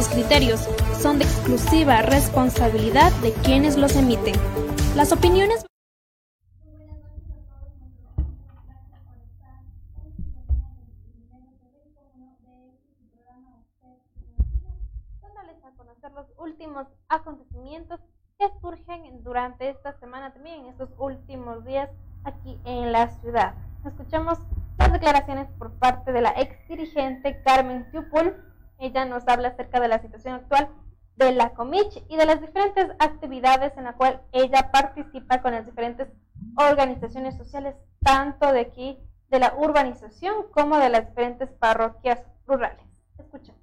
Los criterios son de exclusiva responsabilidad de quienes los emiten. Las opiniones a conocer los últimos acontecimientos que surgen durante esta semana también, en estos últimos días aquí en la ciudad. Escuchamos las declaraciones por parte de la ex dirigente Carmen Tiupul. Ella nos habla acerca de la situación actual de la Comich y de las diferentes actividades en la cual ella participa con las diferentes organizaciones sociales, tanto de aquí, de la urbanización, como de las diferentes parroquias rurales. Escuchamos.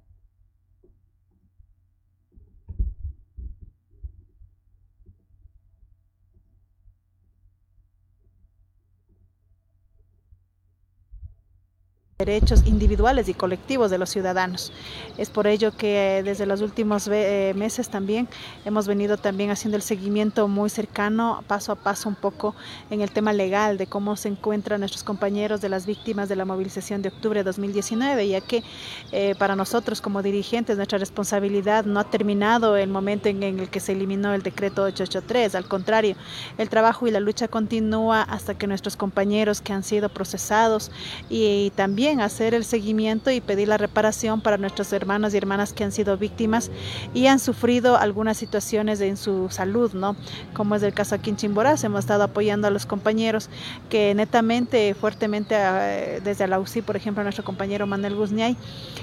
Derechos individuales y colectivos de los ciudadanos. Es por ello que desde los últimos eh, meses también hemos venido también haciendo el seguimiento muy cercano, paso a paso un poco en el tema legal de cómo se encuentran nuestros compañeros de las víctimas de la movilización de octubre de 2019, ya que eh, para nosotros como dirigentes nuestra responsabilidad no ha terminado el momento en, el que se eliminó el decreto 883, al contrario, el trabajo y la lucha continúa hasta que nuestros compañeros que han sido procesados y también hacer el seguimiento y pedir la reparación para nuestros hermanos y hermanas que han sido víctimas y han sufrido algunas situaciones en su salud, ¿no? Como es el caso aquí en Chimboraz, hemos estado apoyando a los compañeros que netamente, fuertemente, eh, desde la UCI, por ejemplo, a nuestro compañero Manuel Guzniay,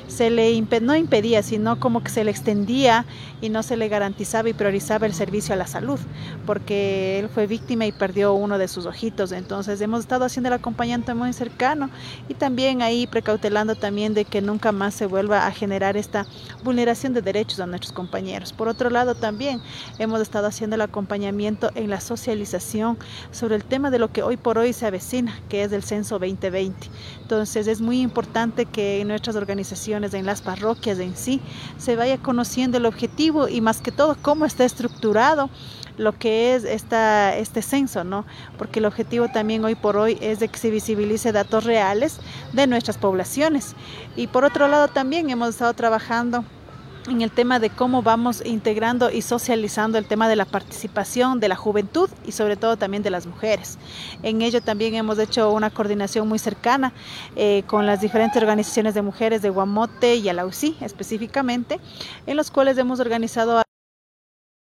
se le no impedía, sino como que se le extendía y no se le garantizaba y priorizaba el servicio a la salud, porque él fue víctima y perdió uno de sus ojitos. Entonces hemos estado haciendo el acompañamiento muy cercano y también ahí y precautelando también de que nunca más se vuelva a generar esta vulneración de derechos a nuestros compañeros. Por otro lado, también hemos estado haciendo el acompañamiento en la socialización sobre el tema de lo que hoy por hoy se avecina, que es el censo 2020. Entonces es muy importante que en nuestras organizaciones, en las parroquias en sí, se vaya conociendo el objetivo y más que todo cómo está estructurado lo que es esta, este censo, ¿no? Porque el objetivo también hoy por hoy es de que se visibilice datos reales de nuestras poblaciones. Y por otro lado también hemos estado trabajando en el tema de cómo vamos integrando y socializando el tema de la participación de la juventud y sobre todo también de las mujeres. En ello también hemos hecho una coordinación muy cercana eh, con las diferentes organizaciones de mujeres de Guamote y Alausí específicamente, en los cuales hemos organizado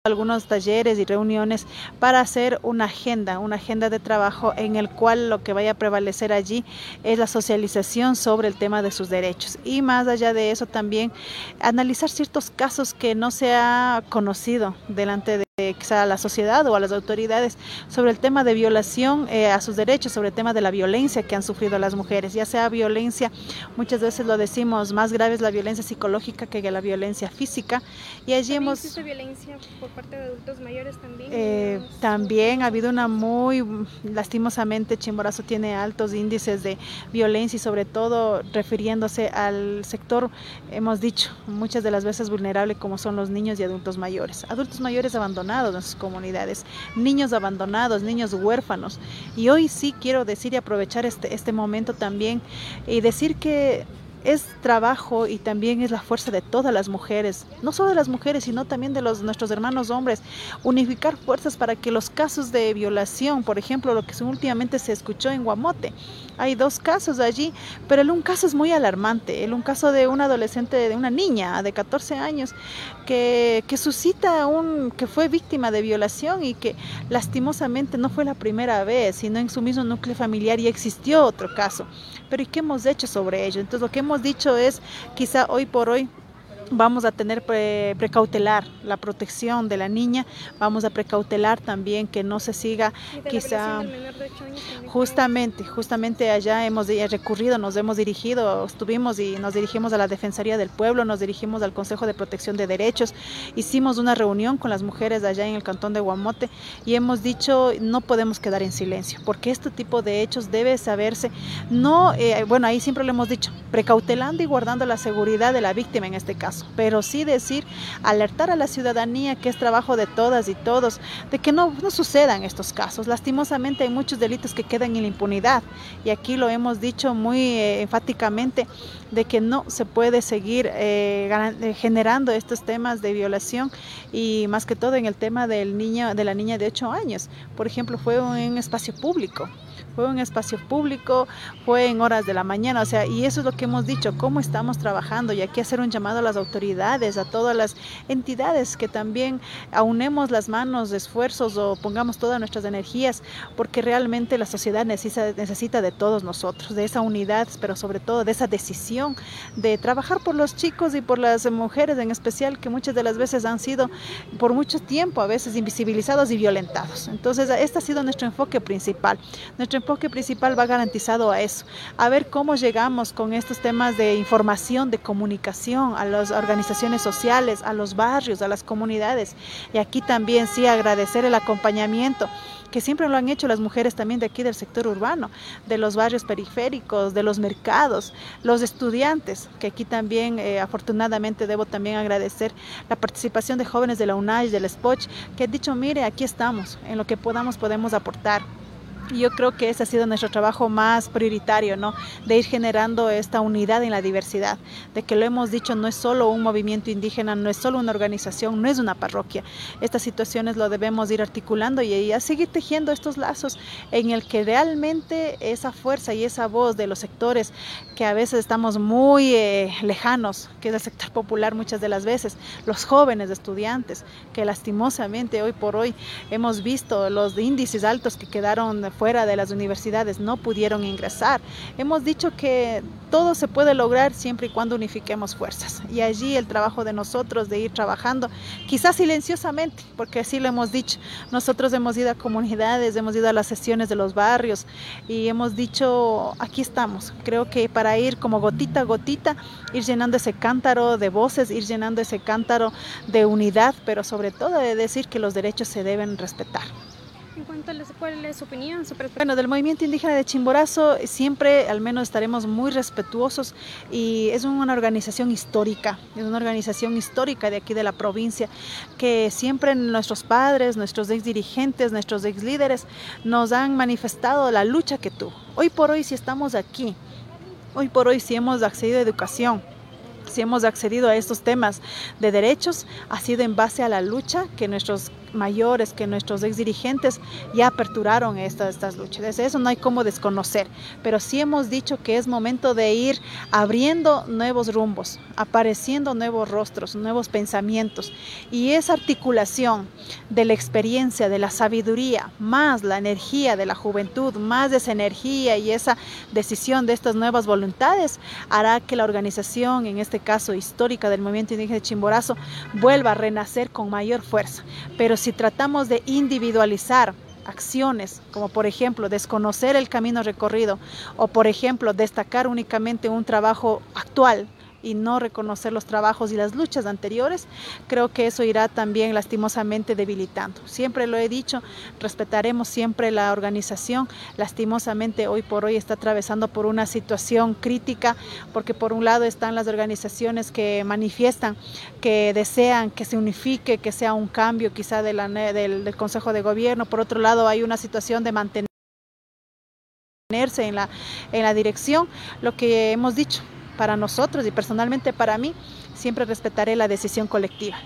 algunos talleres y reuniones para hacer una agenda, una agenda de trabajo en el cual lo que vaya a prevalecer allí es la socialización sobre el tema de sus derechos. Y más allá de eso también analizar ciertos casos que no se ha conocido delante de a la sociedad o a las autoridades sobre el tema de violación eh, a sus derechos, sobre el tema de la violencia que han sufrido las mujeres, ya sea violencia, muchas veces lo decimos, más grave es la violencia psicológica que la violencia física. Y allí hemos... ¿Existe violencia por parte de adultos mayores también? Eh, también ha habido una muy, lastimosamente, Chimborazo tiene altos índices de violencia y sobre todo refiriéndose al sector, hemos dicho, muchas de las veces vulnerable como son los niños y adultos mayores. Adultos mayores abandonados en sus comunidades, niños abandonados, niños huérfanos. Y hoy sí quiero decir y aprovechar este, este momento también y decir que es trabajo y también es la fuerza de todas las mujeres, no solo de las mujeres, sino también de los, nuestros hermanos hombres, unificar fuerzas para que los casos de violación, por ejemplo, lo que últimamente se escuchó en Guamote, hay dos casos allí, pero el un caso es muy alarmante, el un caso de una adolescente, de una niña de 14 años, que, que suscita un, que fue víctima de violación y que lastimosamente no fue la primera vez, sino en su mismo núcleo familiar y existió otro caso. Pero ¿y qué hemos hecho sobre ello? Entonces lo que hemos dicho es, quizá hoy por hoy, vamos a tener precautelar la protección de la niña, vamos a precautelar también que no se siga quizá justamente, justamente allá hemos recurrido, nos hemos dirigido, estuvimos y nos dirigimos a la Defensoría del Pueblo, nos dirigimos al Consejo de Protección de Derechos, hicimos una reunión con las mujeres allá en el cantón de Guamote y hemos dicho no podemos quedar en silencio, porque este tipo de hechos debe saberse, no, eh, bueno, ahí siempre lo hemos dicho, precautelando y guardando la seguridad de la víctima en este caso pero sí decir, alertar a la ciudadanía que es trabajo de todas y todos, de que no, no sucedan estos casos. Lastimosamente hay muchos delitos que quedan en la impunidad y aquí lo hemos dicho muy eh, enfáticamente de que no se puede seguir eh, eh, generando estos temas de violación y más que todo en el tema del niño, de la niña de 8 años. Por ejemplo, fue un espacio público fue un espacio público, fue en horas de la mañana, o sea, y eso es lo que hemos dicho, cómo estamos trabajando y aquí hacer un llamado a las autoridades, a todas las entidades que también aunemos las manos, esfuerzos o pongamos todas nuestras energías, porque realmente la sociedad necesita, necesita de todos nosotros, de esa unidad, pero sobre todo de esa decisión de trabajar por los chicos y por las mujeres en especial, que muchas de las veces han sido por mucho tiempo a veces invisibilizados y violentados. Entonces, este ha sido nuestro enfoque principal. Nuestro enfoque principal va garantizado a eso, a ver cómo llegamos con estos temas de información, de comunicación a las organizaciones sociales, a los barrios, a las comunidades. Y aquí también sí agradecer el acompañamiento que siempre lo han hecho las mujeres también de aquí del sector urbano, de los barrios periféricos, de los mercados, los estudiantes, que aquí también eh, afortunadamente debo también agradecer la participación de jóvenes de la UNAI, del SPOCH, que han dicho, mire, aquí estamos, en lo que podamos podemos aportar. Yo creo que ese ha sido nuestro trabajo más prioritario, ¿no? De ir generando esta unidad en la diversidad, de que lo hemos dicho, no es solo un movimiento indígena, no es solo una organización, no es una parroquia. Estas situaciones lo debemos ir articulando y, a seguir tejiendo estos lazos en el que realmente esa fuerza y esa voz de los sectores que a veces estamos muy eh, lejanos, que es el sector popular muchas de las veces, los jóvenes estudiantes, que lastimosamente hoy por hoy hemos visto los índices altos que quedaron fuera de las universidades no pudieron ingresar. Hemos dicho que todo se puede lograr siempre y cuando unifiquemos fuerzas. Y allí el trabajo de nosotros de ir trabajando, quizás silenciosamente, porque así lo hemos dicho. Nosotros hemos ido a comunidades, hemos ido a las sesiones de los barrios y hemos dicho, aquí estamos. Creo que para ir como gotita a gotita, ir llenando ese cántaro de voces, ir llenando ese cántaro de unidad, pero sobre todo de decir que los derechos se deben respetar. ¿Cuál es su opinión? bueno, del movimiento indígena de Chimborazo siempre al menos estaremos muy respetuosos y es una organización histórica, es una organización histórica de aquí de la provincia que siempre nuestros padres, nuestros ex dirigentes, nuestros ex líderes nos han manifestado la lucha que tuvo. Hoy por hoy si estamos aquí, hoy por hoy si hemos accedido a educación, si hemos accedido a estos temas de derechos, ha sido en base a la lucha que nuestros mayores, que nuestros ex dirigentes ya aperturaron estas, estas luchas. Eso no hay como desconocer, pero sí hemos dicho que es momento de ir abriendo nuevos rumbos, apareciendo nuevos rostros, nuevos pensamientos. Y esa articulación de la experiencia, de la sabiduría, más la energía de la juventud, más esa energía y esa decisión de estas nuevas voluntades, hará que la organización, en este caso histórica del movimiento indígena de Chimborazo, vuelva a renacer con mayor fuerza. Pero si tratamos de individualizar acciones, como por ejemplo desconocer el camino recorrido o por ejemplo destacar únicamente un trabajo actual y no reconocer los trabajos y las luchas anteriores, creo que eso irá también lastimosamente debilitando. Siempre lo he dicho, respetaremos siempre la organización. Lastimosamente hoy por hoy está atravesando por una situación crítica porque por un lado están las organizaciones que manifiestan que desean que se unifique, que sea un cambio quizá del, Consejo de Gobierno. Por otro lado hay una situación de mantenerse en la, en la dirección, lo que hemos dicho, para nosotros y personalmente para mí, siempre respetaré la decisión colectiva.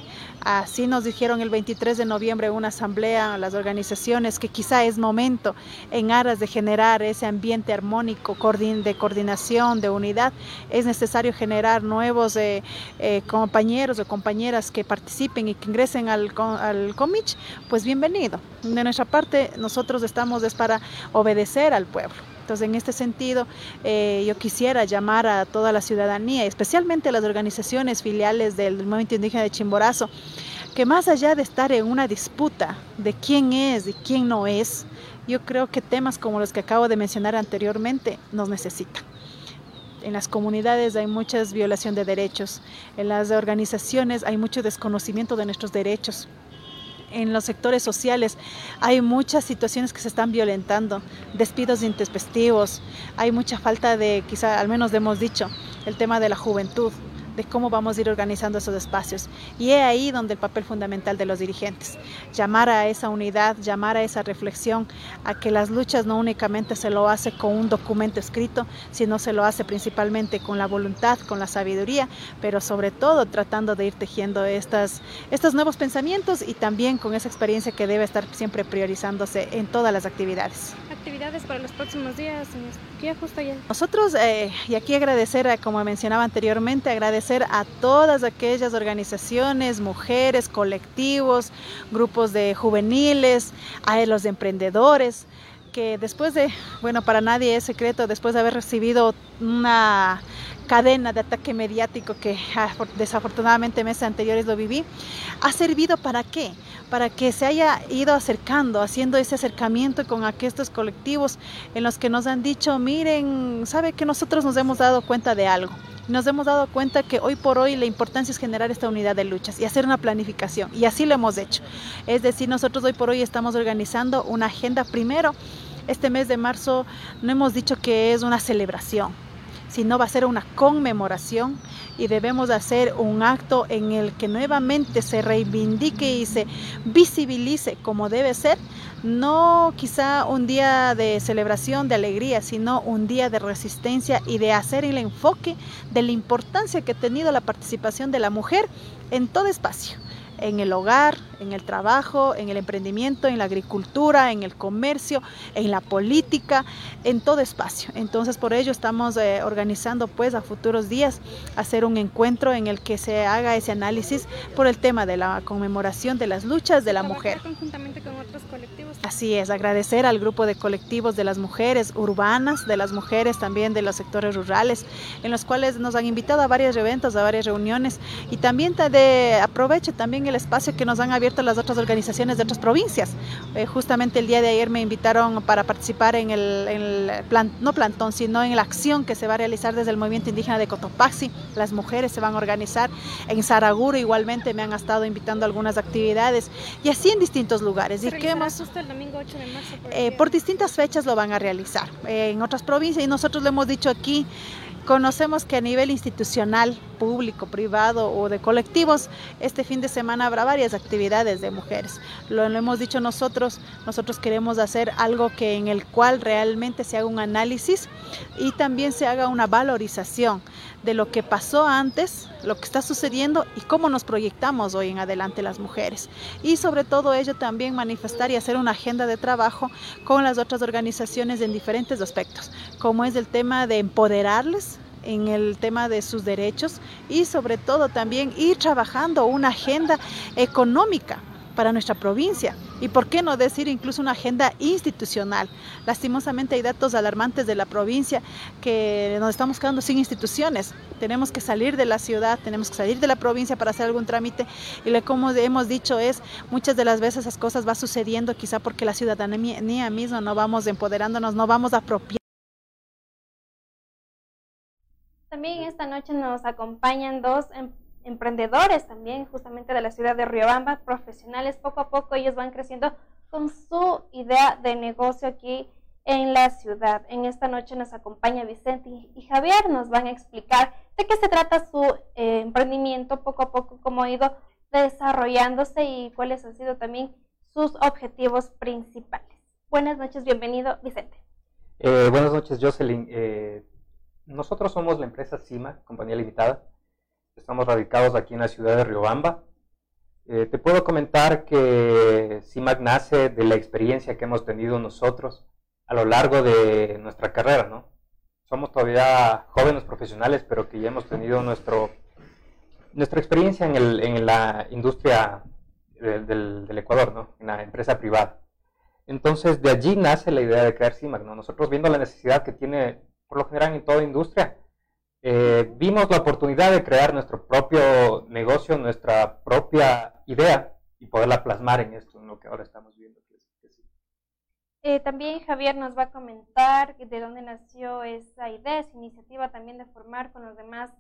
Así nos dijeron el 23 de noviembre una asamblea las organizaciones que quizá es momento en aras de generar ese ambiente armónico de coordinación, de unidad, es necesario generar nuevos eh, eh, compañeros o compañeras que participen y que ingresen al, al COMICH, pues bienvenido. De nuestra parte nosotros estamos es para obedecer al pueblo En este sentido, eh, yo quisiera llamar a toda la ciudadanía, especialmente a las organizaciones filiales del Movimiento Indígena de Chimborazo, que más allá de estar en una disputa de quién es y quién no es, yo creo que temas como los que acabo de mencionar anteriormente nos necesitan. En las comunidades hay mucha violación de derechos, en las organizaciones hay mucho desconocimiento de nuestros derechos, en los sectores sociales. Hay muchas situaciones que se están violentando, despidos intempestivos, hay mucha falta de, quizá al menos hemos dicho, el tema de la juventud de cómo vamos a ir organizando esos espacios. Y es ahí donde el papel fundamental de los dirigentes, llamar a esa unidad, llamar a esa reflexión, a que las luchas no únicamente se lo hace con un documento escrito, sino se lo hace principalmente con la voluntad, con la sabiduría, pero sobre todo tratando de ir tejiendo estas, estos nuevos pensamientos y también con esa experiencia que debe estar siempre priorizándose en todas las actividades. Actividades para los próximos días, ¿qué justo ya? Nosotros, eh, y aquí agradecer, como mencionaba anteriormente, agradecer a todas aquellas organizaciones, mujeres, colectivos, grupos de juveniles, a los emprendedores, que después de, bueno, para nadie es secreto, después de haber recibido una cadena de ataque mediático que ah, desafortunadamente meses anteriores lo viví, ha servido para qué? Para que se haya ido acercando, haciendo ese acercamiento con estos colectivos en los que nos han dicho, miren, sabe que nosotros nos hemos dado cuenta de algo nos hemos dado cuenta que hoy por hoy la importancia es generar esta unidad de luchas y hacer una planificación. Y así lo hemos hecho. Es decir, nosotros hoy por hoy estamos organizando una agenda. Primero, este mes de marzo no hemos dicho que es una celebración, sino va a ser una conmemoración y debemos hacer un acto en el que nuevamente se reivindique y se visibilice como debe ser, no quizá un día de celebración, de alegría, sino un día de resistencia y de hacer el enfoque de la importancia que ha tenido la participación de la mujer en todo espacio en el hogar, en el trabajo, en el emprendimiento, en la agricultura, en el comercio, en la política, en todo espacio. Entonces por ello estamos eh, organizando pues a futuros días hacer un encuentro en el que se haga ese análisis por el tema de la conmemoración de las luchas de la mujer. Conjuntamente con otros colectivos. Así es, agradecer al grupo de colectivos de las mujeres urbanas, de las mujeres también de los sectores rurales, en los cuales nos han invitado a varios eventos, a varias reuniones y también de aprovecho también el espacio que nos han abierto las otras organizaciones de otras provincias. Eh, justamente el día de ayer me invitaron para participar en el, plan, no plantón, sino en la acción que se va a realizar desde el movimiento indígena de Cotopaxi. Las mujeres se van a organizar en Saraguro, igualmente me han estado invitando a algunas actividades y así en distintos lugares. ¿Se y que hemos, el domingo 8 de marzo? Por, eh, por distintas fechas lo van a realizar eh, en otras provincias y nosotros lo hemos dicho aquí Conocemos que a nivel institucional, público, privado o de colectivos, este fin de semana habrá varias actividades de mujeres. Lo, hemos dicho nosotros, nosotros queremos hacer algo que en el cual realmente se haga un análisis y también se haga una valorización de lo que pasó antes, lo que está sucediendo y cómo nos proyectamos hoy en adelante las mujeres. Y sobre todo ello también manifestar y hacer una agenda de trabajo con las otras organizaciones en diferentes aspectos, como es el tema de empoderarles en el tema de sus derechos y sobre todo también ir trabajando una agenda económica para nuestra provincia y por qué no decir incluso una agenda institucional. Lastimosamente hay datos alarmantes de la provincia que nos estamos quedando sin instituciones. Tenemos que salir de la ciudad, tenemos que salir de la provincia para hacer algún trámite y como hemos dicho es muchas de las veces esas cosas va sucediendo quizá porque la ciudadanía misma no vamos empoderándonos, no vamos apropiando También esta noche nos acompañan dos em, emprendedores también justamente de la ciudad de Riobamba, profesionales, poco a poco ellos van creciendo con su idea de negocio aquí en la ciudad. En esta noche nos acompaña Vicente y Javier, nos van a explicar de qué se trata su eh, emprendimiento, poco a poco, cómo ha ido desarrollándose y cuáles han sido también sus objetivos principales. Buenas noches, bienvenido Vicente. Eh, buenas noches, Jocelyn. Eh, nosotros somos la empresa CIMA, compañía limitada. Estamos radicados aquí en la ciudad de Riobamba. Eh, te puedo comentar que CIMAC nace de la experiencia que hemos tenido nosotros a lo largo de nuestra carrera, ¿no? Somos todavía jóvenes profesionales, pero que ya hemos tenido nuestro, nuestra experiencia en, la industria del, Ecuador, ¿no? En la empresa privada. Entonces, de allí nace la idea de crear CIMAC. ¿no? Nosotros viendo la necesidad que tiene, por lo general, en toda industria, eh, vimos la oportunidad de crear nuestro propio negocio, nuestra propia idea y poderla plasmar en esto, en lo que ahora estamos viendo. Eh, también Javier nos va a comentar de dónde nació esa idea, esa iniciativa también de formar con los demás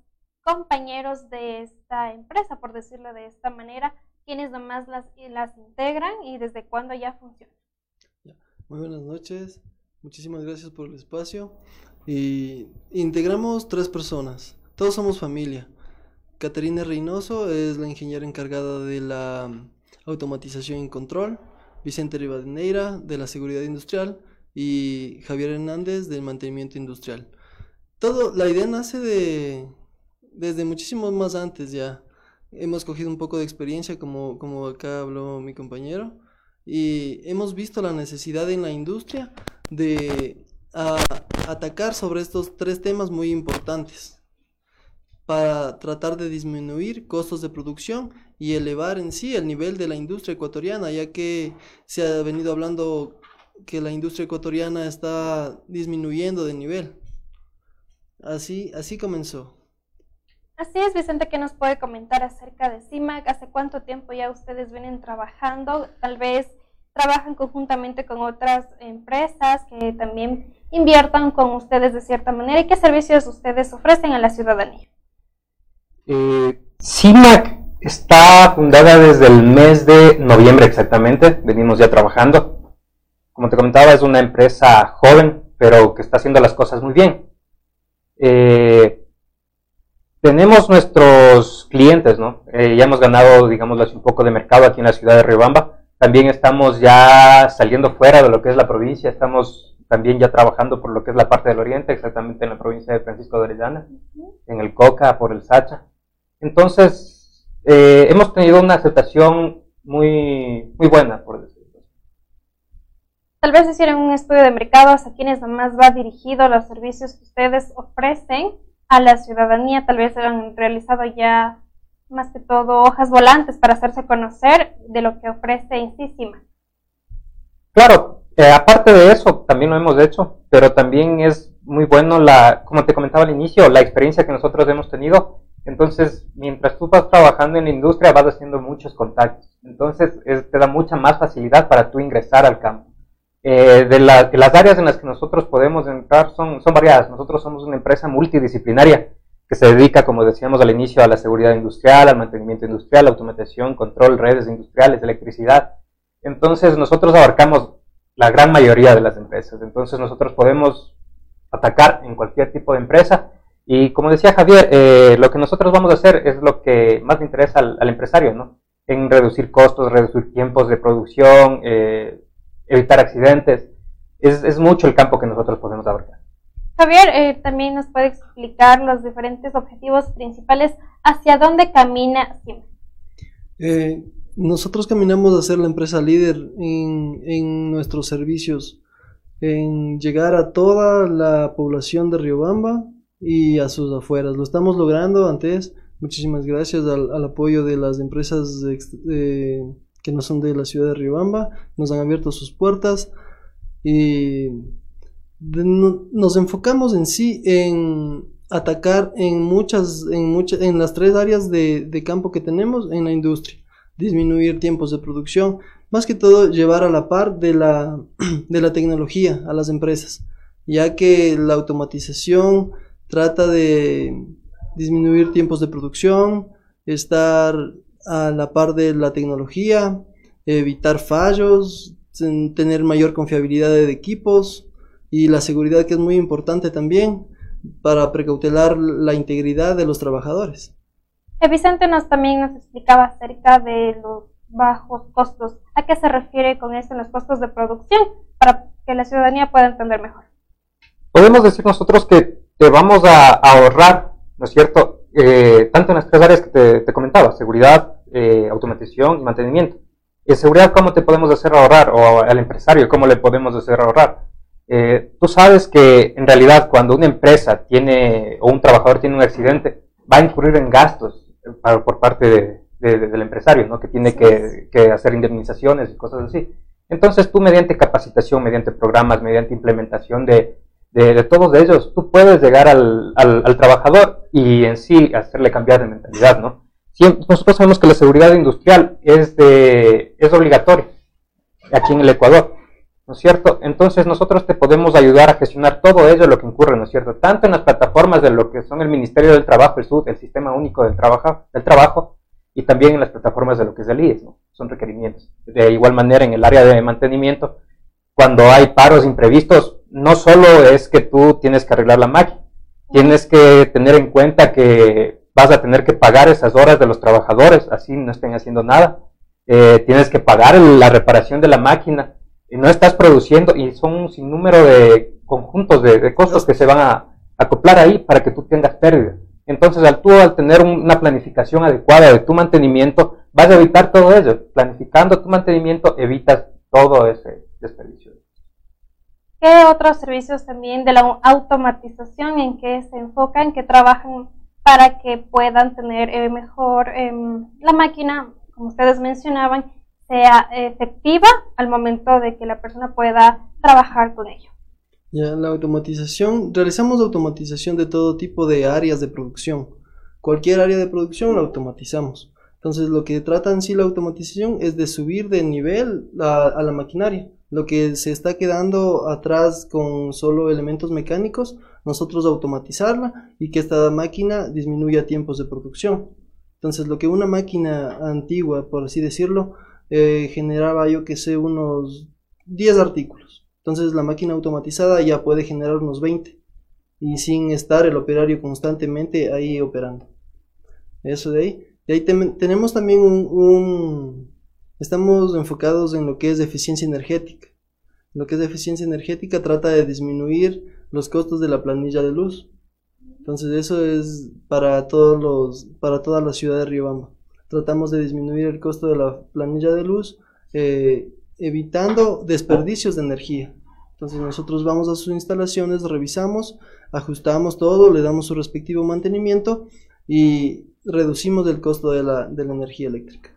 compañeros de esta empresa, por decirlo de esta manera, quienes nomás las, las integran y desde cuándo ya funciona. Muy buenas noches, muchísimas gracias por el espacio. Y integramos tres personas, todos somos familia. Caterina Reynoso es la ingeniera encargada de la automatización y control, Vicente Rivadeneira de la seguridad industrial y Javier Hernández del mantenimiento industrial. Todo, la idea nace de, desde muchísimo más antes ya. Hemos cogido un poco de experiencia, como, como acá habló mi compañero, y hemos visto la necesidad en la industria de atacar sobre estos tres temas muy importantes para tratar de disminuir costos de producción y elevar en sí el nivel de la industria ecuatoriana, ya que se ha venido hablando que la industria ecuatoriana está disminuyendo de nivel. Así, así comenzó. Así es, Vicente, ¿qué nos puede comentar acerca de CIMAC? ¿Hace cuánto tiempo ya ustedes vienen trabajando? Tal vez trabajan conjuntamente con otras empresas que también inviertan con ustedes de cierta manera y qué servicios ustedes ofrecen a la ciudadanía. Eh, CIMAC está fundada desde el mes de noviembre exactamente, venimos ya trabajando. Como te comentaba, es una empresa joven, pero que está haciendo las cosas muy bien. Eh, tenemos nuestros clientes, ¿no? Eh, ya hemos ganado, digamos, un poco de mercado aquí en la ciudad de Riobamba. También estamos ya saliendo fuera de lo que es la provincia, estamos también ya trabajando por lo que es la parte del oriente, exactamente en la provincia de Francisco de Orellana, en el Coca, por el Sacha. Entonces, eh, hemos tenido una aceptación muy, muy buena, por decirlo. Tal vez hicieron un estudio de mercado a quienes más va dirigido los servicios que ustedes ofrecen a la ciudadanía, tal vez han realizado ya más que todo hojas volantes para hacerse conocer de lo que ofrece Insísima. Claro, eh, aparte de eso, también lo hemos hecho, pero también es muy bueno la, como te comentaba al inicio, la experiencia que nosotros hemos tenido. Entonces, mientras tú vas trabajando en la industria, vas haciendo muchos contactos. Entonces, te da mucha más facilidad para tú ingresar al campo. Eh, de, las áreas en las que nosotros podemos entrar son, son variadas. Nosotros somos una empresa multidisciplinaria que se dedica, como decíamos al inicio, a la seguridad industrial, al mantenimiento industrial, automatización, control, redes industriales, electricidad. Entonces nosotros abarcamos la gran mayoría de las empresas. Entonces nosotros podemos atacar en cualquier tipo de empresa. Y como decía Javier, eh, lo que nosotros vamos a hacer es lo que más le interesa al, empresario, ¿no? En reducir costos, reducir tiempos de producción, eh, evitar accidentes. Es, es, mucho el campo que nosotros podemos abarcar. Javier, eh, también nos puede explicar los diferentes objetivos principales hacia dónde camina Siemens. Eh, nosotros caminamos a ser la empresa líder en, en, nuestros servicios, en llegar a toda la población de Riobamba y a sus afueras. Lo estamos logrando antes. Muchísimas gracias al, al apoyo de las empresas que no son de la ciudad de Riobamba, nos han abierto sus puertas y nos enfocamos en sí en atacar en muchas, en muchas, en las tres áreas de, de, campo que tenemos en la industria, disminuir tiempos de producción, más que todo llevar a la par de la, de la tecnología a las empresas, ya que la automatización trata de disminuir tiempos de producción, estar a la par de la tecnología, evitar fallos, tener mayor confiabilidad de equipos y la seguridad que es muy importante también para precautelar la integridad de los trabajadores. Eh, Vicente nos también nos explicaba acerca de los bajos costos. ¿A qué se refiere con esto en los costos de producción para que la ciudadanía pueda entender mejor? Podemos decir nosotros que te vamos a ahorrar, ¿no es cierto? Eh, tanto en las tres áreas que te, comentaba, seguridad, eh, automatización y mantenimiento. En seguridad, ¿cómo te podemos hacer ahorrar? O al empresario, ¿cómo le podemos hacer ahorrar? Eh, tú sabes que en realidad cuando una empresa tiene o un trabajador tiene un accidente, va a incurrir en gastos por parte del empresario, ¿no? que tiene que, que, hacer indemnizaciones y cosas así. Entonces tú mediante capacitación, mediante programas, mediante implementación de, de, todos ellos, tú puedes llegar al, al, trabajador y en sí hacerle cambiar de mentalidad, ¿no? nosotros sabemos que la seguridad industrial es, de, es obligatoria aquí en el Ecuador. ¿No es cierto? Entonces nosotros te podemos ayudar a gestionar todo ello, lo que incurre, ¿no es cierto? Tanto en las plataformas de lo que son el Ministerio del Trabajo, el SUD, el Sistema Único del Trabajo, del Trabajo y también en las plataformas de lo que es el IES, ¿no? Son requerimientos. De igual manera, en el área de mantenimiento, cuando hay paros imprevistos, no solo es que tú tienes que arreglar la máquina, tienes que tener en cuenta que vas a tener que pagar esas horas de los trabajadores, así no estén haciendo nada. Eh, tienes que pagar la reparación de la máquina, no estás produciendo y son un sinnúmero de conjuntos de, costos que se van a acoplar ahí para que tú tengas pérdida. Entonces, al tú al tener una planificación adecuada de tu mantenimiento, vas a evitar todo ello. Planificando tu mantenimiento, evitas todo ese desperdicio. ¿Qué otros servicios también de la automatización en que se enfocan, que trabajan para que puedan tener eh, mejor em, la máquina, como ustedes mencionaban, sea efectiva al momento de que la persona pueda trabajar con ello. Ya, la automatización, realizamos automatización de todo tipo de áreas de producción. Cualquier área de producción la automatizamos. Entonces, lo que trata en sí la automatización es de subir de nivel a, la maquinaria. Lo que se está quedando atrás con solo elementos mecánicos, nosotros automatizarla y que esta máquina disminuya tiempos de producción. Entonces, lo que una máquina antigua, por así decirlo, eh, generaba yo que sé unos 10 artículos. Entonces la máquina automatizada ya puede generar unos 20 y sin estar el operario constantemente ahí operando. Eso de ahí. Y ahí tenemos también un, Estamos enfocados en lo que es eficiencia energética. Lo que es eficiencia energética trata de disminuir los costos de la planilla de luz. Entonces eso es para todos los para toda la ciudad de Riobamba tratamos de disminuir el costo de la planilla de luz, eh, evitando desperdicios de energía. Entonces nosotros vamos a sus instalaciones, revisamos, ajustamos todo, le damos su respectivo mantenimiento y reducimos el costo de la, de la energía eléctrica.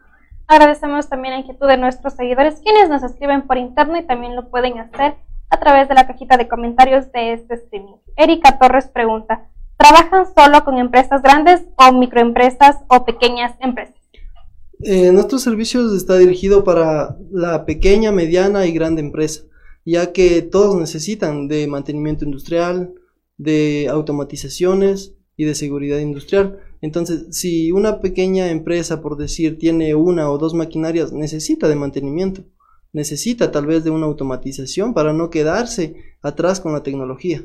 Agradecemos también la inquietud de nuestros seguidores, quienes nos escriben por interno y también lo pueden hacer a través de la cajita de comentarios de este streaming. Erika Torres pregunta, ¿trabajan solo con empresas grandes o microempresas o pequeñas empresas? Eh, nuestros servicios está dirigido para la pequeña, mediana y grande empresa, ya que todos necesitan de mantenimiento industrial, de automatizaciones y de seguridad industrial. Entonces, si una pequeña empresa, por decir, tiene una o dos maquinarias, necesita de mantenimiento, necesita tal vez de una automatización para no quedarse atrás con la tecnología,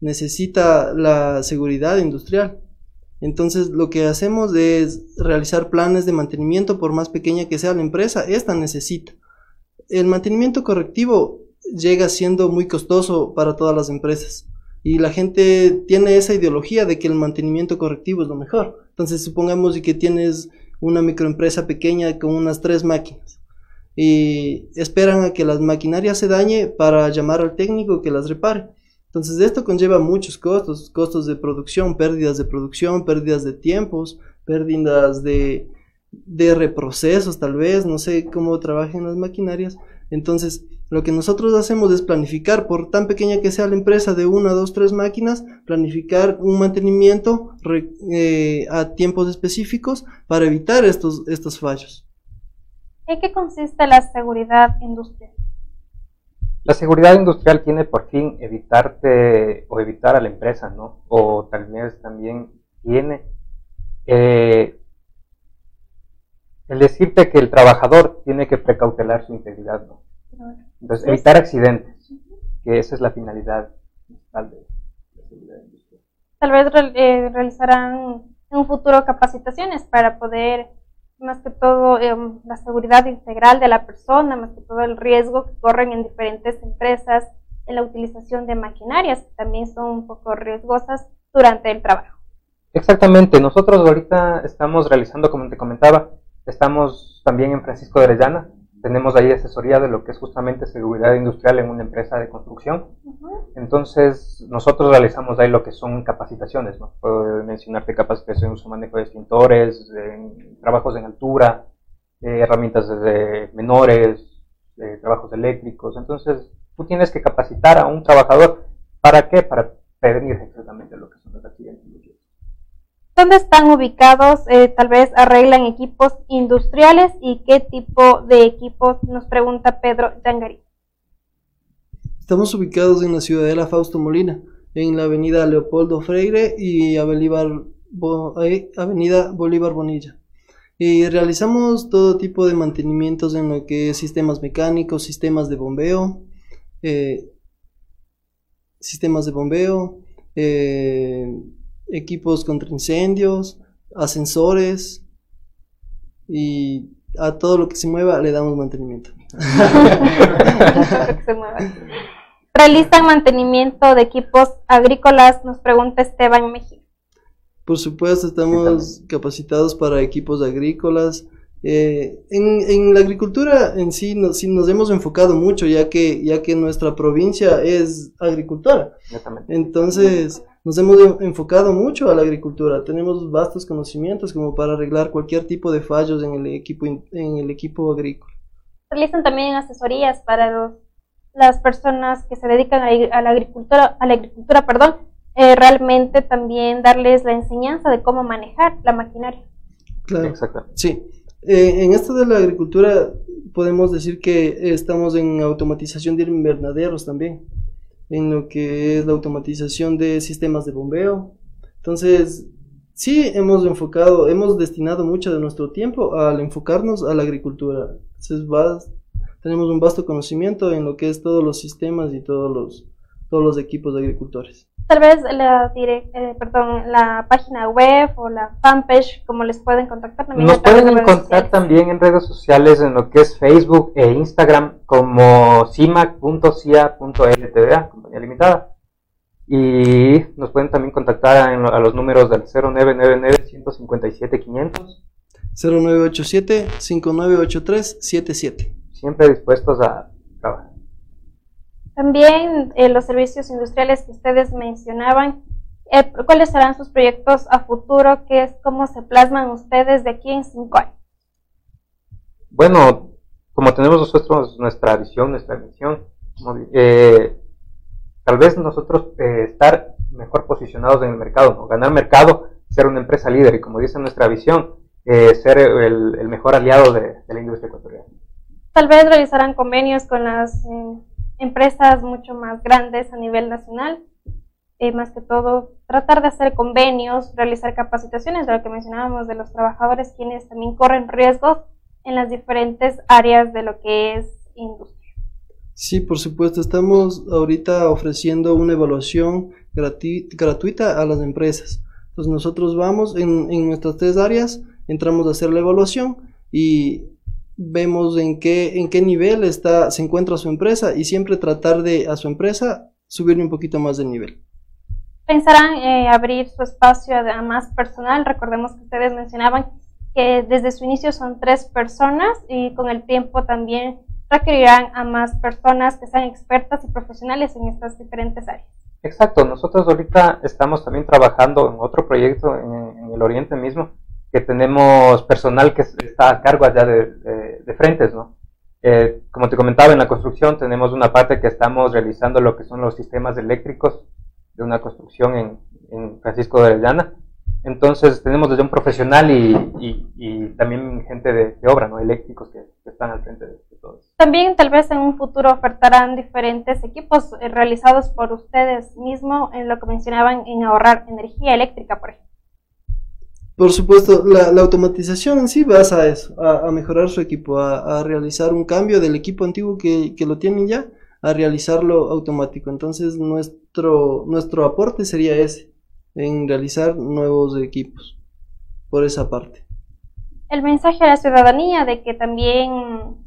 necesita la seguridad industrial. Entonces lo que hacemos es realizar planes de mantenimiento por más pequeña que sea la empresa, esta necesita. El mantenimiento correctivo llega siendo muy costoso para todas las empresas y la gente tiene esa ideología de que el mantenimiento correctivo es lo mejor. Entonces supongamos que tienes una microempresa pequeña con unas tres máquinas y esperan a que las maquinarias se dañe para llamar al técnico que las repare. Entonces esto conlleva muchos costos, costos de producción, pérdidas de producción, pérdidas de tiempos, pérdidas de, reprocesos tal vez, no sé cómo trabajan las maquinarias. Entonces lo que nosotros hacemos es planificar, por tan pequeña que sea la empresa de una, dos, tres máquinas, planificar un mantenimiento eh, a tiempos específicos para evitar estos, estos fallos. ¿En qué consiste la seguridad industrial? La seguridad industrial tiene por fin evitarte o evitar a la empresa, ¿no? O tal vez también tiene eh, el decirte que el trabajador tiene que precautelar su integridad, ¿no? Entonces, evitar accidentes, que esa es la finalidad principal de la seguridad industrial. Tal vez eh, realizarán en un futuro capacitaciones para poder más que todo em, la seguridad integral de la persona, más que todo el riesgo que corren en diferentes empresas en la utilización de maquinarias, que también son un poco riesgosas durante el trabajo. Exactamente, nosotros ahorita estamos realizando, como te comentaba, estamos también en Francisco de Orellana, tenemos ahí asesoría de lo que es justamente seguridad industrial en una empresa de construcción. Entonces, nosotros realizamos ahí lo que son capacitaciones, ¿no? Puedo mencionarte capacitación en uso manejo de extintores, trabajos en altura, eh, herramientas de menores, eh, trabajos eléctricos. Entonces, tú tienes que capacitar a un trabajador. ¿Para qué? Para prevenir exactamente lo que son los accidentes. ¿Dónde están ubicados? Eh, tal vez arreglan equipos industriales y qué tipo de equipos, nos pregunta Pedro Yangari. Estamos ubicados en la ciudadela Fausto Molina, en la avenida Leopoldo Freire y eh, avenida Bolívar Bonilla. Y realizamos todo tipo de mantenimientos en lo que es sistemas mecánicos, sistemas de bombeo, eh, sistemas de bombeo, eh, equipos contra incendios, ascensores y a todo lo que se mueva le damos mantenimiento. Realizan mantenimiento de equipos agrícolas, nos pregunta Esteban Mejía. Por supuesto, estamos capacitados para equipos agrícolas. Eh, en, la agricultura en sí nos, nos hemos enfocado mucho, ya que, ya que nuestra provincia es agricultora. Entonces, nos hemos enfocado mucho a la agricultura. Tenemos vastos conocimientos como para arreglar cualquier tipo de fallos en el equipo, en el equipo agrícola. Realizan también asesorías para las personas que se dedican a, la agricultura, a la agricultura, perdón, eh, realmente también darles la enseñanza de cómo manejar la maquinaria. Claro, Exacto. sí. Eh, en esto de la agricultura podemos decir que estamos en automatización de invernaderos también, en lo que es la automatización de sistemas de bombeo. Entonces, sí hemos enfocado, hemos destinado mucho de nuestro tiempo al enfocarnos a la agricultura. Entonces, tenemos un vasto conocimiento en lo que es todos los sistemas y todos los, todos los equipos de agricultores tal vez la, eh, perdón, la página web o la fanpage, como les pueden contactar también. Nos pueden encontrar también en redes sociales en lo que es Facebook e Instagram como cimac.cia.ltda, compañía limitada. Y nos pueden también contactar a, los números del 0999 157 500 0987 5983 77. Siempre dispuestos a. También eh, los servicios industriales que ustedes mencionaban, eh, ¿cuáles serán sus proyectos a futuro? ¿Qué es cómo se plasman ustedes de aquí en cinco años? Bueno, como tenemos nosotros nuestra visión, nuestra misión, eh, tal vez nosotros estar mejor posicionados en el mercado, ¿no? ganar mercado, ser una empresa líder y como dice nuestra visión, ser el, mejor aliado de, de, la industria ecuatoriana. Tal vez realizarán convenios con las empresas mucho más grandes a nivel nacional. Eh, más que todo, tratar de hacer convenios, realizar capacitaciones, de lo que mencionábamos de los trabajadores, quienes también corren riesgos en las diferentes áreas de lo que es industria. Sí, por supuesto, estamos ahorita ofreciendo una evaluación gratuita a las empresas. Entonces nosotros vamos en, en nuestras tres áreas, entramos a hacer la evaluación y vemos en qué, en qué nivel está, se encuentra su empresa y siempre tratar de a su empresa subirle un poquito más de nivel. ¿Pensarán eh, abrir su espacio a más personal? Recordemos que ustedes mencionaban que desde su inicio son tres personas y con el tiempo también requerirán a más personas que sean expertas y profesionales en estas diferentes áreas. Exacto, nosotros ahorita estamos también trabajando en otro proyecto en el Oriente mismo, que tenemos personal que está a cargo allá de, de, frentes, ¿no? Eh, como te comentaba, en la construcción tenemos una parte que estamos realizando lo que son los sistemas eléctricos de una construcción en, en Francisco de Orellana. Entonces tenemos desde un profesional y, y, también gente de, obra, ¿no? Eléctricos que, están al frente de, todo eso. También tal vez en un futuro ofertarán diferentes equipos eh, realizados por ustedes mismos en lo que mencionaban en ahorrar energía eléctrica, por ejemplo. Por supuesto, la, automatización en sí basa a eso, a, mejorar su equipo, a, realizar un cambio del equipo antiguo que, lo tienen ya, a realizarlo automático. Entonces, nuestro, nuestro aporte sería ese, en realizar nuevos equipos, por esa parte. El mensaje a la ciudadanía de que también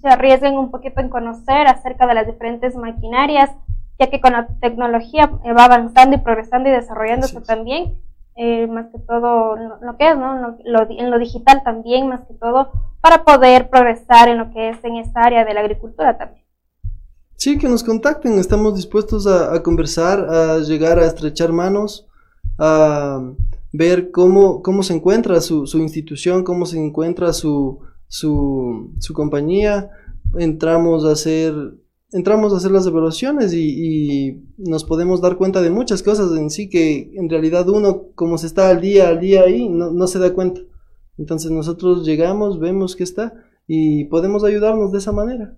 se arriesguen un poquito en conocer acerca de las diferentes maquinarias, ya que con la tecnología va avanzando y progresando y desarrollándose también, eh, más que todo lo, que es, ¿no? en lo digital también, más que todo, para poder progresar en lo que es en esta área de la agricultura también. Sí, que nos contacten, estamos dispuestos a, conversar, a llegar a estrechar manos, a ver cómo, cómo se encuentra su, su institución, cómo se encuentra su, su, su compañía, entramos a hacer entramos a hacer las evaluaciones y, nos podemos dar cuenta de muchas cosas en sí que en realidad uno como se está al día al día ahí no, no se da cuenta. Entonces nosotros llegamos vemos que está y podemos ayudarnos de esa manera.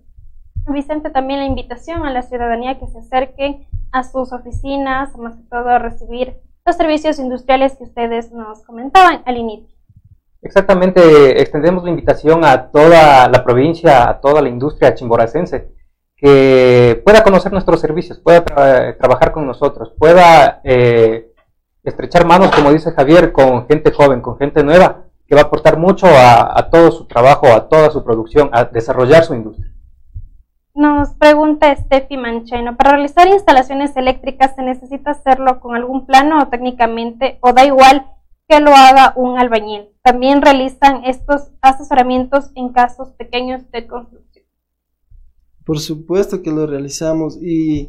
Vicente también la invitación a la ciudadanía que se acerque a sus oficinas más que todo a recibir los servicios industriales que ustedes nos comentaban al inicio. Exactamente, extendemos la invitación a toda la provincia, a toda la industria chimboracense, que pueda conocer nuestros servicios, pueda trabajar con nosotros, pueda eh, estrechar manos, como dice Javier, con gente joven, con gente nueva, que va a aportar mucho a, todo su trabajo, a toda su producción, a desarrollar su industria. Nos pregunta Steffi Mancheno, ¿para realizar instalaciones eléctricas se necesita hacerlo con algún plano o técnicamente, o da igual que lo haga un albañil? También realizan estos asesoramientos en casos pequeños de construcción. Por supuesto que lo realizamos y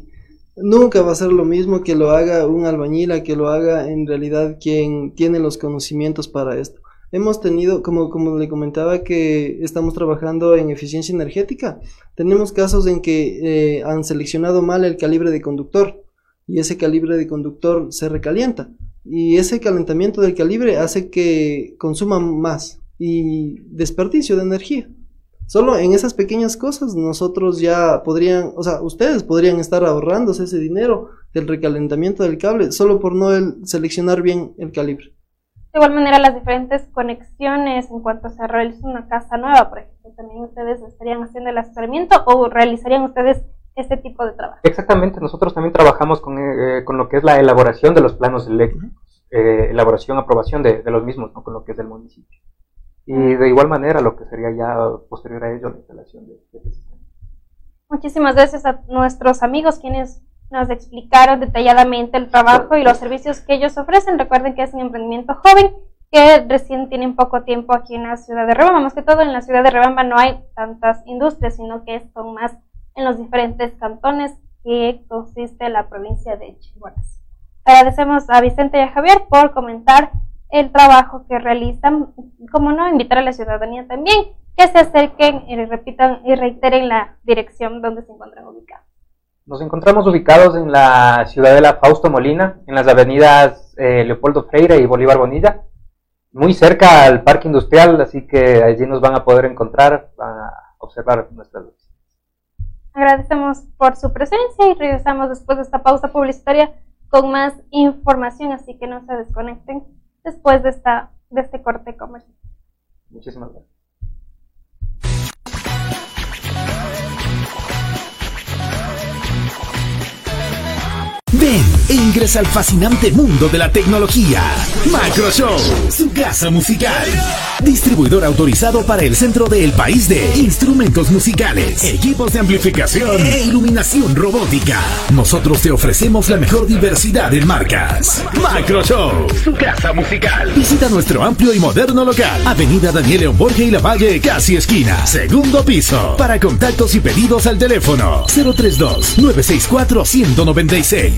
nunca va a ser lo mismo que lo haga un albañil a que lo haga en realidad quien tiene los conocimientos para esto. Hemos tenido, como, como le comentaba, que estamos trabajando en eficiencia energética. Tenemos casos en que eh, han seleccionado mal el calibre de conductor y ese calibre de conductor se recalienta y ese calentamiento del calibre hace que consuma más y desperdicio de energía. Solo en esas pequeñas cosas nosotros ya podrían, o sea, ustedes podrían estar ahorrándose ese dinero del recalentamiento del cable solo por no seleccionar bien el calibre. De igual manera, las diferentes conexiones en cuanto se realiza una casa nueva, por ejemplo, también ustedes estarían haciendo el asesoramiento o realizarían ustedes este tipo de trabajo. Exactamente, nosotros también trabajamos con, eh, con lo que es la elaboración de los planos eléctricos, eh, elaboración, aprobación de, de, los mismos, ¿no? con lo que es del municipio. Y de igual manera lo que sería ya posterior a ello la instalación de, este sistema. Muchísimas gracias a nuestros amigos quienes nos explicaron detalladamente el trabajo y los servicios que ellos ofrecen. Recuerden que es un emprendimiento joven que recién tienen poco tiempo aquí en la ciudad de Rebamba. Más que todo en la ciudad de Rebamba no hay tantas industrias, sino que son más en los diferentes cantones que consiste la provincia de Chihuahua. Agradecemos a Vicente y a Javier por comentar el trabajo que realizan, como no, invitar a la ciudadanía también que se acerquen y repitan y reiteren la dirección donde se encuentran ubicados. Nos encontramos ubicados en la ciudadela Fausto Molina, en las avenidas eh, Leopoldo Freire y Bolívar Bonilla, muy cerca al parque industrial, así que allí nos van a poder encontrar, van a observar nuestras luces. Agradecemos por su presencia y regresamos después de esta pausa publicitaria con más información, así que no se desconecten después de, esta, de este corte comercial. Muchísimas gracias. Ven e ingresa al fascinante mundo de la tecnología. Macroshow, su casa musical. Distribuidor autorizado para el centro del país de instrumentos musicales, equipos de amplificación e iluminación robótica. Nosotros te ofrecemos la mejor diversidad en marcas. Macroshow, su casa musical. Visita nuestro amplio y moderno local. Avenida Daniel León Borges y La Valle, casi esquina. Segundo piso. Para contactos y pedidos al teléfono 032 964 196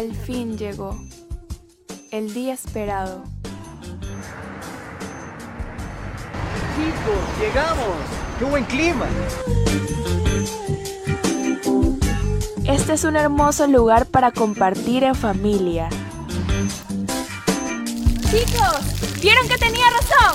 Al fin llegó. El día esperado. Chicos, llegamos. ¡Qué buen clima! Este es un hermoso lugar para compartir en familia. Chicos, ¿vieron que tenía razón?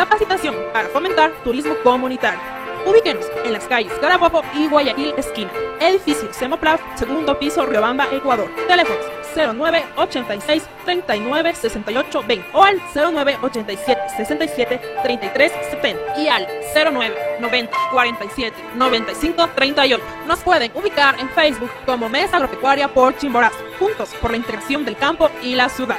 Capacitación para fomentar turismo comunitario. Ubíquenos en las calles Carabobo y Guayaquil esquina. Edificio Semoplaf, segundo piso, Riobamba, Ecuador. Teléfonos 09 86 39 68 20 o al 09 87 67 33 70 y al 09 90 47 95 38. Nos pueden ubicar en Facebook como Mesa Agropecuaria por Chimborazo, juntos por la integración del campo y la ciudad.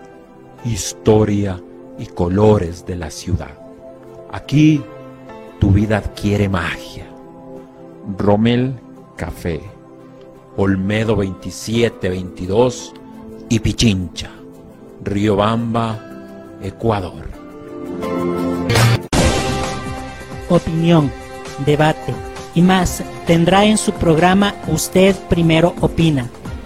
historia y colores de la ciudad. Aquí tu vida adquiere magia. Rommel Café, Olmedo 2722 y Pichincha, Riobamba, Ecuador. Opinión, debate y más tendrá en su programa Usted Primero Opina,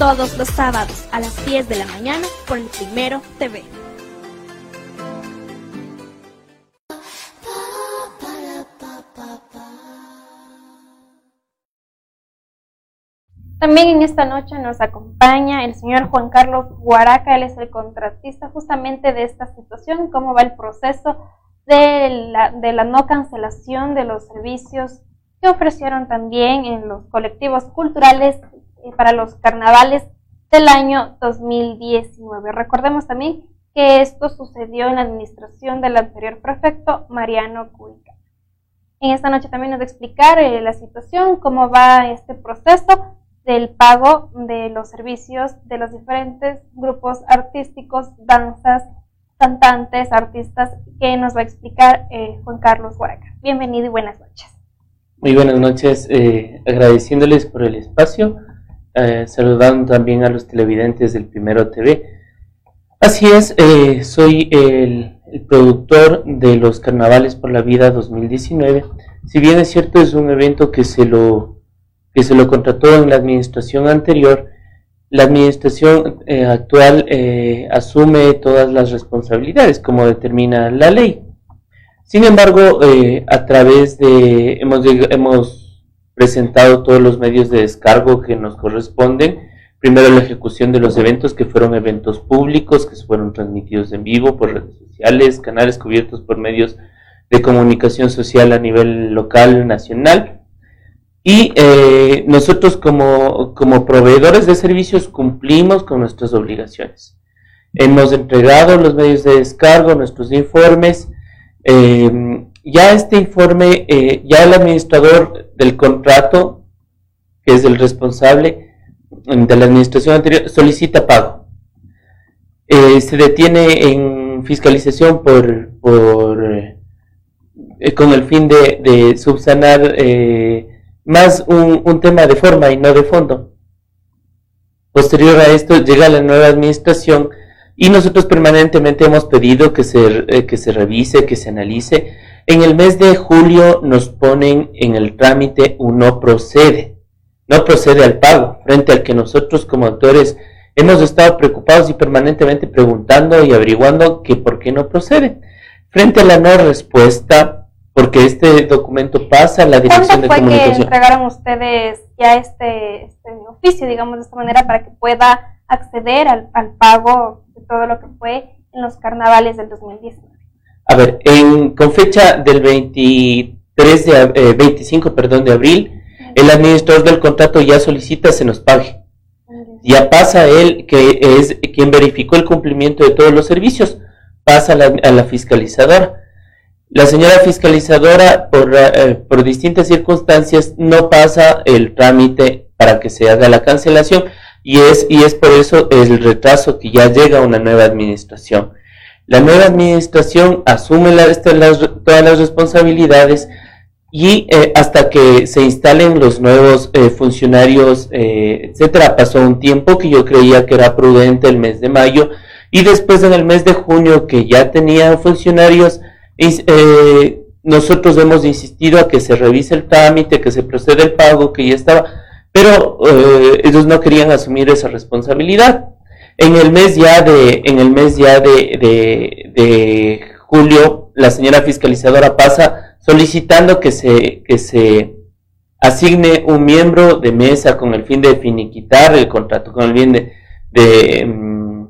todos los sábados a las 10 de la mañana por el Primero TV. También en esta noche nos acompaña el señor Juan Carlos Guaraca, él es el contratista justamente de esta situación, cómo va el proceso de la, de la no cancelación de los servicios que ofrecieron también en los colectivos culturales eh, para los carnavales del año 2019. Recordemos también que esto sucedió en la administración del anterior prefecto Mariano Cuica. En esta noche también nos va a explicar eh, la situación, cómo va este proceso del pago de los servicios de los diferentes grupos artísticos, danzas, cantantes, artistas, que nos va a explicar eh, Juan Carlos Huaraca. Bienvenido y buenas noches. Muy buenas noches, agradeciéndoles por el espacio, eh, saludando también a los televidentes del Primero TV. Así es, soy el, productor de los Carnavales por la Vida 2019. Si bien es cierto, es un evento que se lo, que se lo contrató en la administración anterior, la administración eh, actual eh, asume todas las responsabilidades como determina la ley. Sin embargo, eh, a través de, hemos, hemos presentado todos los medios de descargo que nos corresponden. Primero la ejecución de los eventos que fueron eventos públicos, que fueron transmitidos en vivo por redes sociales, canales cubiertos por medios de comunicación social a nivel local, nacional y eh, nosotros como, como, proveedores de servicios cumplimos con nuestras obligaciones. Hemos entregado los medios de descargo, nuestros informes. Eh, ya este informe, eh, ya el administrador del contrato, que es el responsable de la administración anterior, solicita pago. se detiene en fiscalización por, por con el fin de, subsanar más un, tema de forma y no de fondo. Posterior a esto llega la nueva administración y nosotros permanentemente hemos pedido que se, eh, que se revise, que se analice. En el mes de julio nos ponen en el trámite un no procede, no procede al pago, frente al que nosotros como autores hemos estado preocupados y permanentemente preguntando y averiguando que por qué no procede. Frente a la no respuesta, porque este documento pasa a la dirección de comunicación. fue que entregaron ustedes ya este, este, oficio, digamos de esta manera, para que pueda acceder al, pago de todo lo que fue en los carnavales del 2019? A ver, en, con fecha del 23 de, 25 eh, perdón, de abril, el administrador del contrato ya solicita se nos pague. Ya pasa él, que es quien verificó el cumplimiento de todos los servicios, pasa a la fiscalizadora la señora fiscalizadora, por, eh, por distintas circunstancias, no pasa el trámite para que se haga la cancelación y es, y es por eso el retraso que ya llega una nueva administración. La nueva administración asume todas las responsabilidades y eh, hasta que se instalen los nuevos eh, funcionarios, etcétera, pasó un tiempo que yo creía que era prudente el mes de mayo y después en el mes de junio que ya tenía funcionarios, eh, nosotros hemos insistido a que se revise el trámite, que se proceda el pago, que ya estaba, pero eh, ellos no querían asumir esa responsabilidad. En el mes ya de, en el mes ya de, de, julio, la señora fiscalizadora pasa solicitando que se, que se asigne un miembro de mesa con el fin de finiquitar el contrato, con el fin de, de, mm,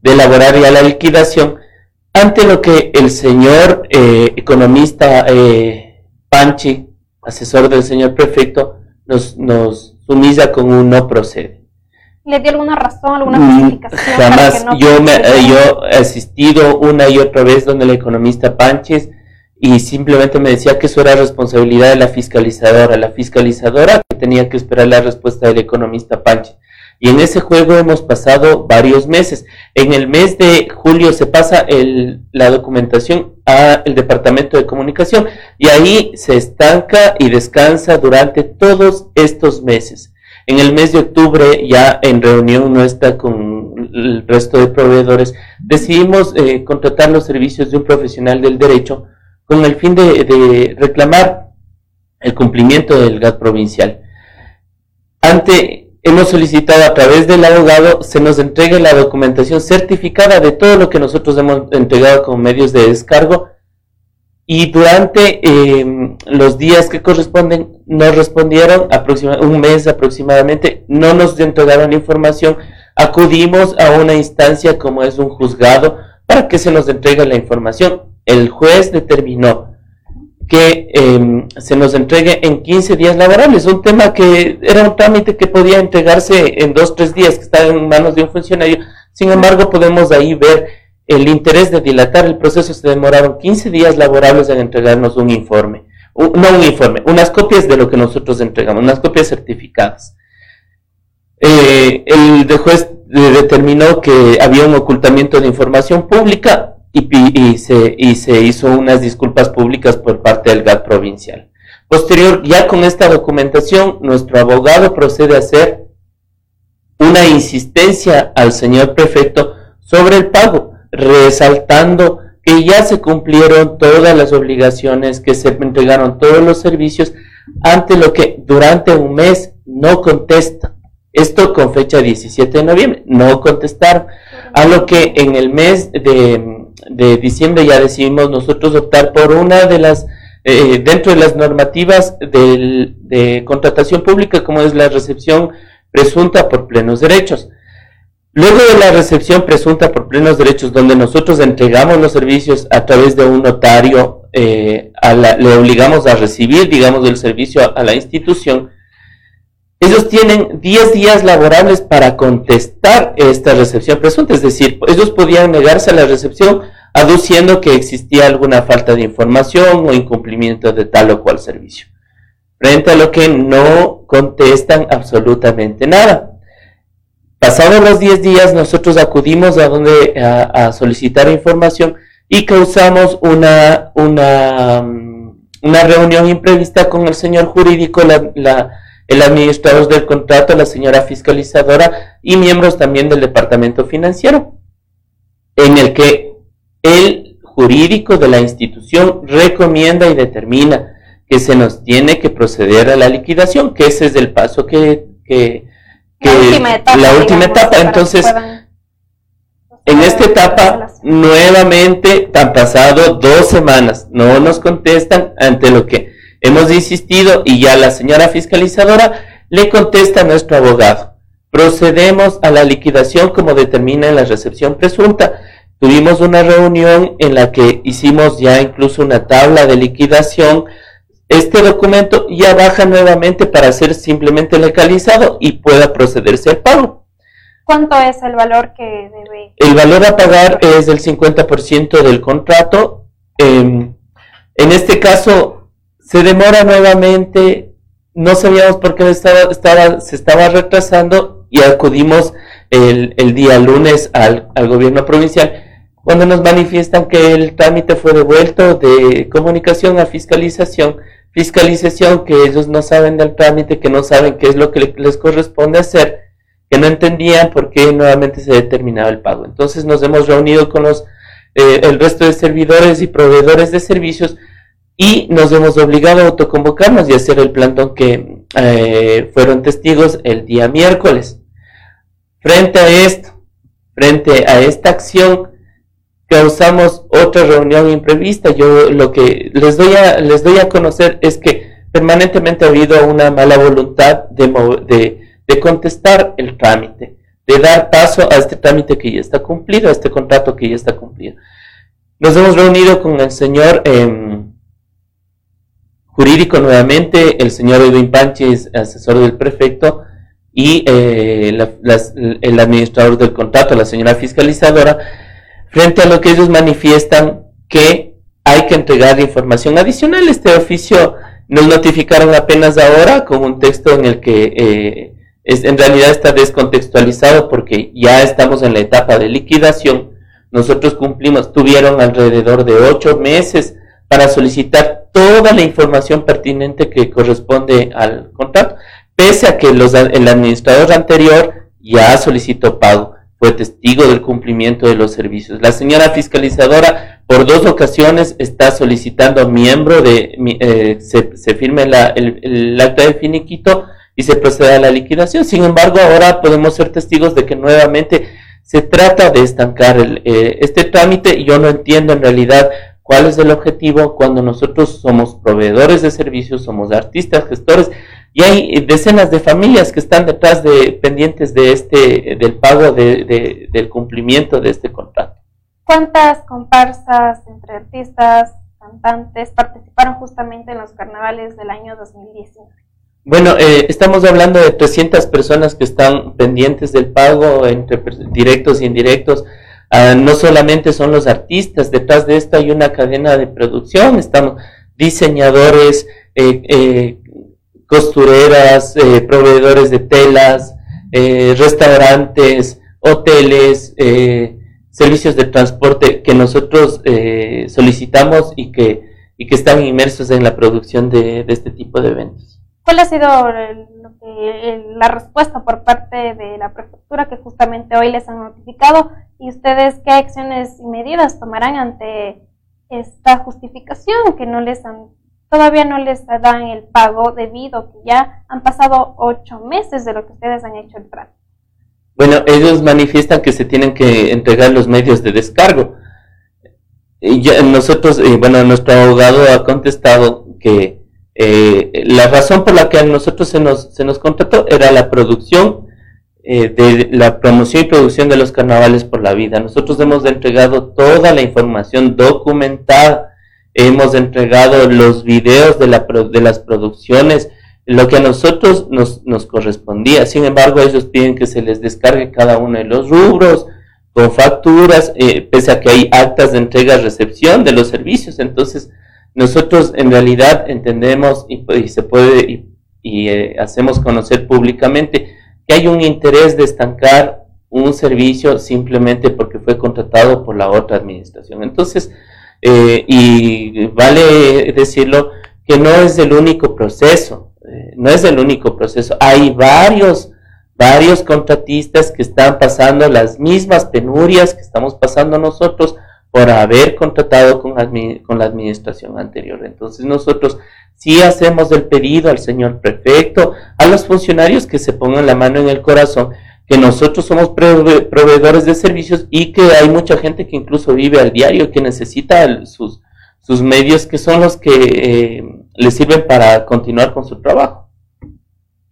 de elaborar ya la liquidación ante lo que el señor eh, economista eh, Panchi, asesor del señor prefecto, nos, nos sumisa con un no procede. ¿Le dio alguna razón, alguna mm, justificación? jamás. yo, me, eh, yo he asistido una y otra vez donde el economista Panches y simplemente me decía que eso era responsabilidad de la fiscalizadora. La fiscalizadora que tenía que esperar la respuesta del economista Panches. Y en ese juego hemos pasado varios meses. En el mes de julio se pasa el, la documentación al Departamento de Comunicación y ahí se estanca y descansa durante todos estos meses. En el mes de octubre, ya en reunión nuestra con el resto de proveedores, decidimos eh, contratar los servicios de un profesional del derecho con el fin de, reclamar el cumplimiento del GAT provincial. Ante hemos solicitado a través del abogado se nos entregue la documentación certificada de todo lo que nosotros hemos entregado con medios de descargo y durante em, los días que corresponden nos respondieron un mes aproximadamente, no nos entregaron información, acudimos a una instancia como es un juzgado para que se nos entregue la información. El juez determinó que em, se nos entregue en 15 días laborables, un tema que era un trámite que podía entregarse en dos, tres días, que estaba en manos de un funcionario. Sin embargo, podemos ahí ver el interés de dilatar el proceso. Se demoraron 15 días laborables en entregarnos un informe, no un informe, unas copias de lo que nosotros entregamos, unas copias certificadas. Eh, el juez determinó que había un ocultamiento de información pública y, se, y se hizo unas disculpas públicas por parte del GAT provincial. Posterior, ya con esta documentación, nuestro abogado procede a hacer una insistencia al señor prefecto sobre el pago, resaltando que ya se cumplieron todas las obligaciones, que se entregaron todos los servicios, ante lo que durante un mes no contesta. Esto con fecha 17 de noviembre, no contestaron. A lo que en el mes de diciembre ya decidimos nosotros optar por una de las, eh, dentro de las normativas de contratación pública, como es la recepción presunta por plenos derechos. Luego de la recepción presunta por plenos derechos, donde nosotros entregamos los servicios a través de un notario, eh, le obligamos a recibir, digamos, el servicio a la institución, ellos tienen 10 días laborables para contestar esta recepción presunta, es decir, ellos podían negarse a la recepción aduciendo que existía alguna falta de información o incumplimiento de tal o cual servicio, frente a lo que no contestan absolutamente nada. Pasados los 10 días, nosotros acudimos a donde a, solicitar información y causamos una, una, una reunión imprevista con el señor jurídico, la el administrador del contrato, la señora fiscalizadora y miembros también del departamento financiero, en el que el jurídico de la institución recomienda y determina que se nos tiene que proceder a la liquidación, que ese es el paso que, la última etapa, Entonces, en esta etapa, nuevamente han pasado dos semanas, no nos contestan ante lo que Hemos insistido y ya la señora fiscalizadora le contesta a nuestro abogado. Procedemos a la liquidación como determina en la recepción presunta. Tuvimos una reunión en la que hicimos ya incluso una tabla de liquidación. Este documento ya baja nuevamente para ser simplemente legalizado y pueda procederse al pago. ¿Cuánto es el valor que debe? El valor a pagar es del 50% del contrato. en este caso, se demora nuevamente, no sabíamos por qué estaba, estaba, se estaba retrasando y acudimos el, el día lunes al, al, gobierno provincial cuando nos manifiestan que el trámite fue devuelto de comunicación a fiscalización, fiscalización que ellos no saben del trámite, que no saben qué es lo que les corresponde hacer, que no entendían por qué nuevamente se determinaba el pago. Entonces nos hemos reunido con los, eh, el resto de servidores y proveedores de servicios y nos hemos obligado a autoconvocarnos y hacer el plantón que eh, fueron testigos el día miércoles. Frente a esto, frente a esta acción, causamos otra reunión imprevista. Yo lo que les doy a, les doy a conocer es que permanentemente ha habido una mala voluntad de, de, de contestar el trámite, de dar paso a este trámite que ya está cumplido, a este contrato que ya está cumplido. Nos hemos reunido con el señor... Eh, jurídico nuevamente, el señor Edwin Panches, asesor del prefecto, y eh, el administrador del contrato, la señora fiscalizadora, frente a lo que ellos manifiestan que hay que entregar información adicional. Este oficio nos notificaron apenas ahora con un texto en el que eh, es, en realidad está descontextualizado porque ya estamos en la etapa de liquidación. Nosotros cumplimos, tuvieron alrededor de ocho meses para solicitar toda la información pertinente que corresponde al contrato, pese a que los, el administrador anterior ya solicitó pago, fue testigo del cumplimiento de los servicios. La señora fiscalizadora por dos ocasiones está solicitando miembro de, eh, se, firme la, el, acta de finiquito y se proceda a la liquidación. Sin embargo, ahora podemos ser testigos de que nuevamente se trata de estancar el, eh, este trámite y yo no entiendo en realidad ¿Cuál es el objetivo cuando nosotros somos proveedores de servicios, somos artistas, gestores y hay decenas de familias que están detrás de pendientes de este del pago del cumplimiento de este contrato? ¿Cuántas comparsas entre artistas, cantantes participaron justamente en los carnavales del año 2019? Bueno, eh, estamos hablando de 300 personas que están pendientes del pago entre directos e indirectos. Ah, no solamente son los artistas, detrás de esto hay una cadena de producción, estamos diseñadores, eh, eh, costureras, proveedores de telas, restaurantes, hoteles, servicios de transporte que nosotros solicitamos y que, y que están inmersos en la producción de este tipo de eventos. ¿Cuál ha sido la respuesta por parte de la prefectura que justamente hoy les han notificado? ¿Y ustedes qué acciones y medidas tomarán ante esta justificación que no les han, todavía no les dan el pago debido que ya han pasado ocho meses de lo que ustedes han hecho el trato? Bueno, ellos manifiestan que se tienen que entregar los medios de descargo. Y ya nosotros, eh, bueno, nuestro abogado ha contestado que eh, la razón por la que a nosotros se nos, se nos contrató era la producción, eh, de la promoción y producción de los carnavales por la vida. Nosotros hemos entregado toda la información documentada, hemos entregado los videos de, la, de las producciones, lo que a nosotros nos, nos correspondía. Sin embargo, ellos piden que se les descargue cada uno de los rubros, con facturas, eh, pese a que hay actas de entrega-recepción de los servicios. Entonces, nosotros en realidad entendemos y, pues, se puede y, eh, hacemos conocer públicamente que hay un interés de estancar un servicio simplemente porque fue contratado por la otra administración. Entonces, eh, y vale decirlo que no es el único proceso, eh, no es el único proceso. Hay varios, varios contratistas que están pasando las mismas penurias que estamos pasando nosotros por haber contratado con, con la administración anterior. Entonces nosotros sí hacemos el pedido al señor prefecto, a los funcionarios que se pongan la mano en el corazón, que nosotros somos proveedores de servicios y que hay mucha gente que incluso vive al diario, que necesita sus, sus medios, que son los que eh, les sirven para continuar con su trabajo.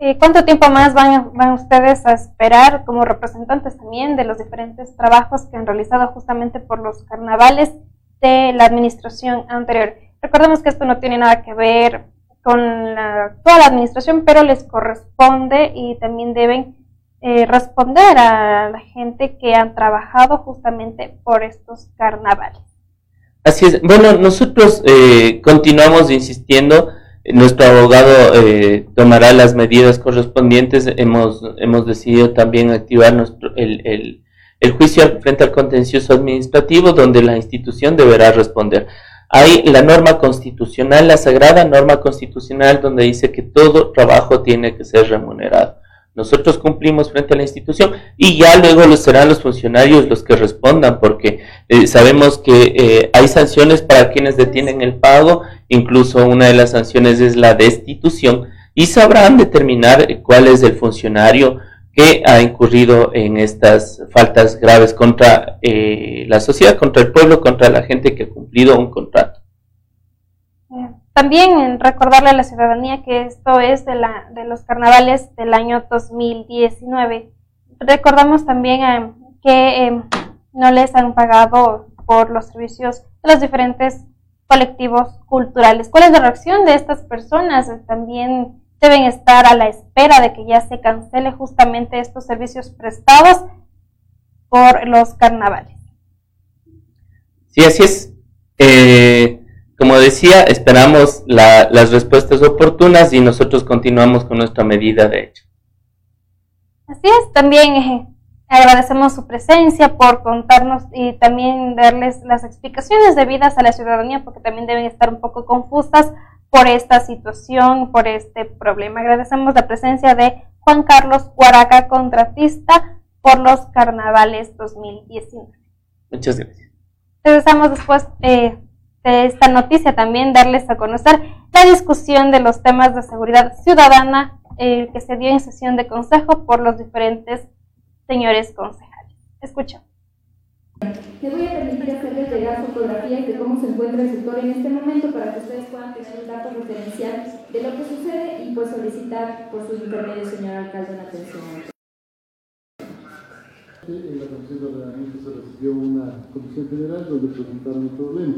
Eh, ¿Cuánto tiempo más van, ustedes a esperar como representantes también de los diferentes trabajos que han realizado justamente por los carnavales de la administración anterior? Recordemos que esto no tiene nada que ver con toda la administración, pero les corresponde y también deben eh, responder a la gente que han trabajado justamente por estos carnavales. Así es. Bueno, nosotros eh, continuamos insistiendo nuestro abogado eh, tomará las medidas correspondientes. Hemos, hemos decidido también activar nuestro, el, el, el juicio frente al contencioso administrativo, donde la institución deberá responder. Hay la norma constitucional, la sagrada norma constitucional, donde dice que todo trabajo tiene que ser remunerado. Nosotros cumplimos frente a la institución y ya luego serán los funcionarios los que respondan porque eh, sabemos que eh, hay sanciones para quienes detienen el pago, incluso una de las sanciones es la destitución y sabrán determinar cuál es el funcionario que ha incurrido en estas faltas graves contra eh, la sociedad, contra el pueblo, contra la gente que ha cumplido un contrato. También recordarle a la ciudadanía que esto es de, la, de los carnavales del año 2019. Recordamos también eh, que eh, no les han pagado por los servicios de los diferentes colectivos culturales. ¿Cuál es la reacción de estas personas? También deben estar a la espera de que ya se cancele justamente estos servicios prestados por los carnavales. Sí, así es. Eh, como decía, esperamos las respuestas oportunas y nosotros continuamos con nuestra medida de hecho. Así es, también eh, agradecemos su presencia por contarnos y también darles las explicaciones debidas a la ciudadanía porque también deben estar un poco confusas por esta situación, por este problema. Agradecemos la presencia de Juan Carlos Guaraca, contratista por los carnavales 2019. Muchas gracias. Regresamos después eh, de esta noticia también darles a conocer la discusión de los temas de seguridad ciudadana eh, que se dio en sesión de consejo por los diferentes señores concejales. Escucha. Les voy a permitir hacerles llegar fotografías de cómo se encuentra el sector en este momento para que ustedes puedan tener un dato referencial de lo que sucede y pues solicitar por sus intermedios, señor alcalde, una atención. En la Comisión de Ordenamiento se recibió una comisión general donde presentaron el problema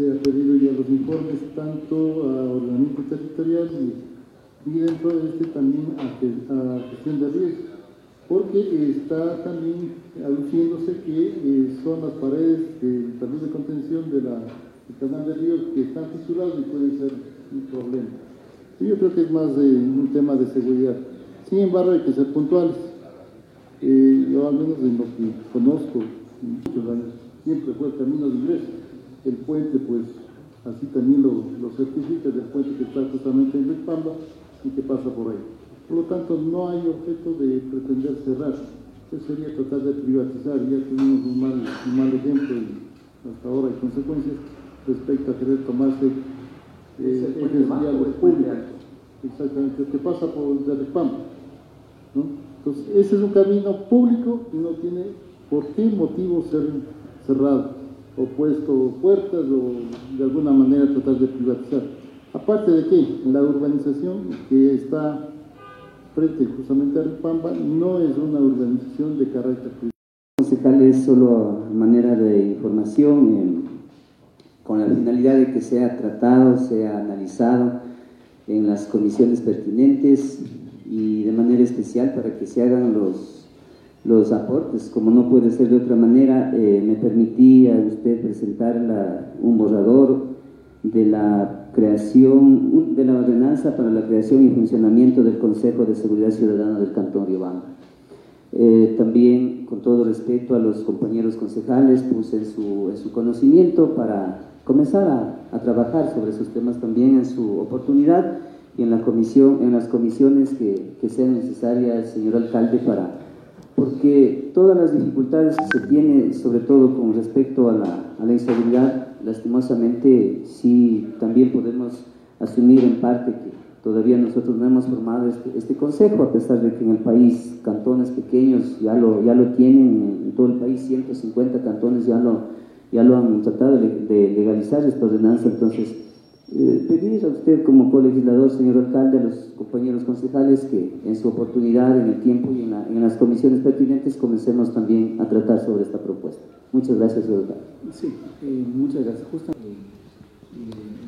se ha pedido ya los informes tanto a ordenamiento territorial y, dentro de este también a, gestión de riesgo, porque está también aduciéndose que eh, son las paredes del de contención de del canal de río que están fisurados y pueden ser un problema. Yo creo que es más de un tema de seguridad. Sin embargo, hay que ser puntuales. Eh, yo al menos en lo que conozco, siempre fue el camino de ingreso el puente, pues así también lo, lo certifica, del puente que está justamente en Rispamba y que pasa por ahí. Por lo tanto, no hay objeto de pretender cerrar. Eso sería tratar de privatizar. Ya tuvimos un mal, un mal ejemplo y hasta ahora hay consecuencias respecto a querer tomarse eh, ejes viales públicos. Exactamente, que pasa por el Rispamba. ¿no? Entonces, ese es un camino público y no tiene por qué motivo ser cerrado o puesto puertas o de alguna manera tratar de privatizar. Aparte de que la urbanización que está frente justamente a Pamba no es una urbanización de carácter privado. Concejal es solo manera de información con la finalidad de que sea tratado, sea analizado en las comisiones pertinentes y de manera especial para que se hagan los los aportes. Como no puede ser de otra manera, eh, me permití a usted presentar un borrador de la creación, de la ordenanza para la creación y funcionamiento del Consejo de Seguridad Ciudadana del Cantón Riobamba. Eh, también, con todo respeto a los compañeros concejales, puse en su, en su conocimiento para comenzar a, a, trabajar sobre esos temas también en su oportunidad y en, la comisión, en las comisiones que, que sean necesarias, señor alcalde, para porque todas las dificultades que se tienen, sobre todo con respecto a la, a la inseguridad, lastimosamente sí también podemos asumir en parte que todavía nosotros no hemos formado este, este, consejo, a pesar de que en el país cantones pequeños ya lo, ya lo tienen, en todo el país 150 cantones ya lo, ya lo han tratado de, de legalizar esta ordenanza, entonces eh, pedir a usted como colegislador, señor alcalde, a los compañeros concejales que en su oportunidad, en el tiempo y en, las comisiones pertinentes comencemos también a tratar sobre esta propuesta. Muchas gracias, señor alcalde. Sí, eh, muchas gracias. Justo eh,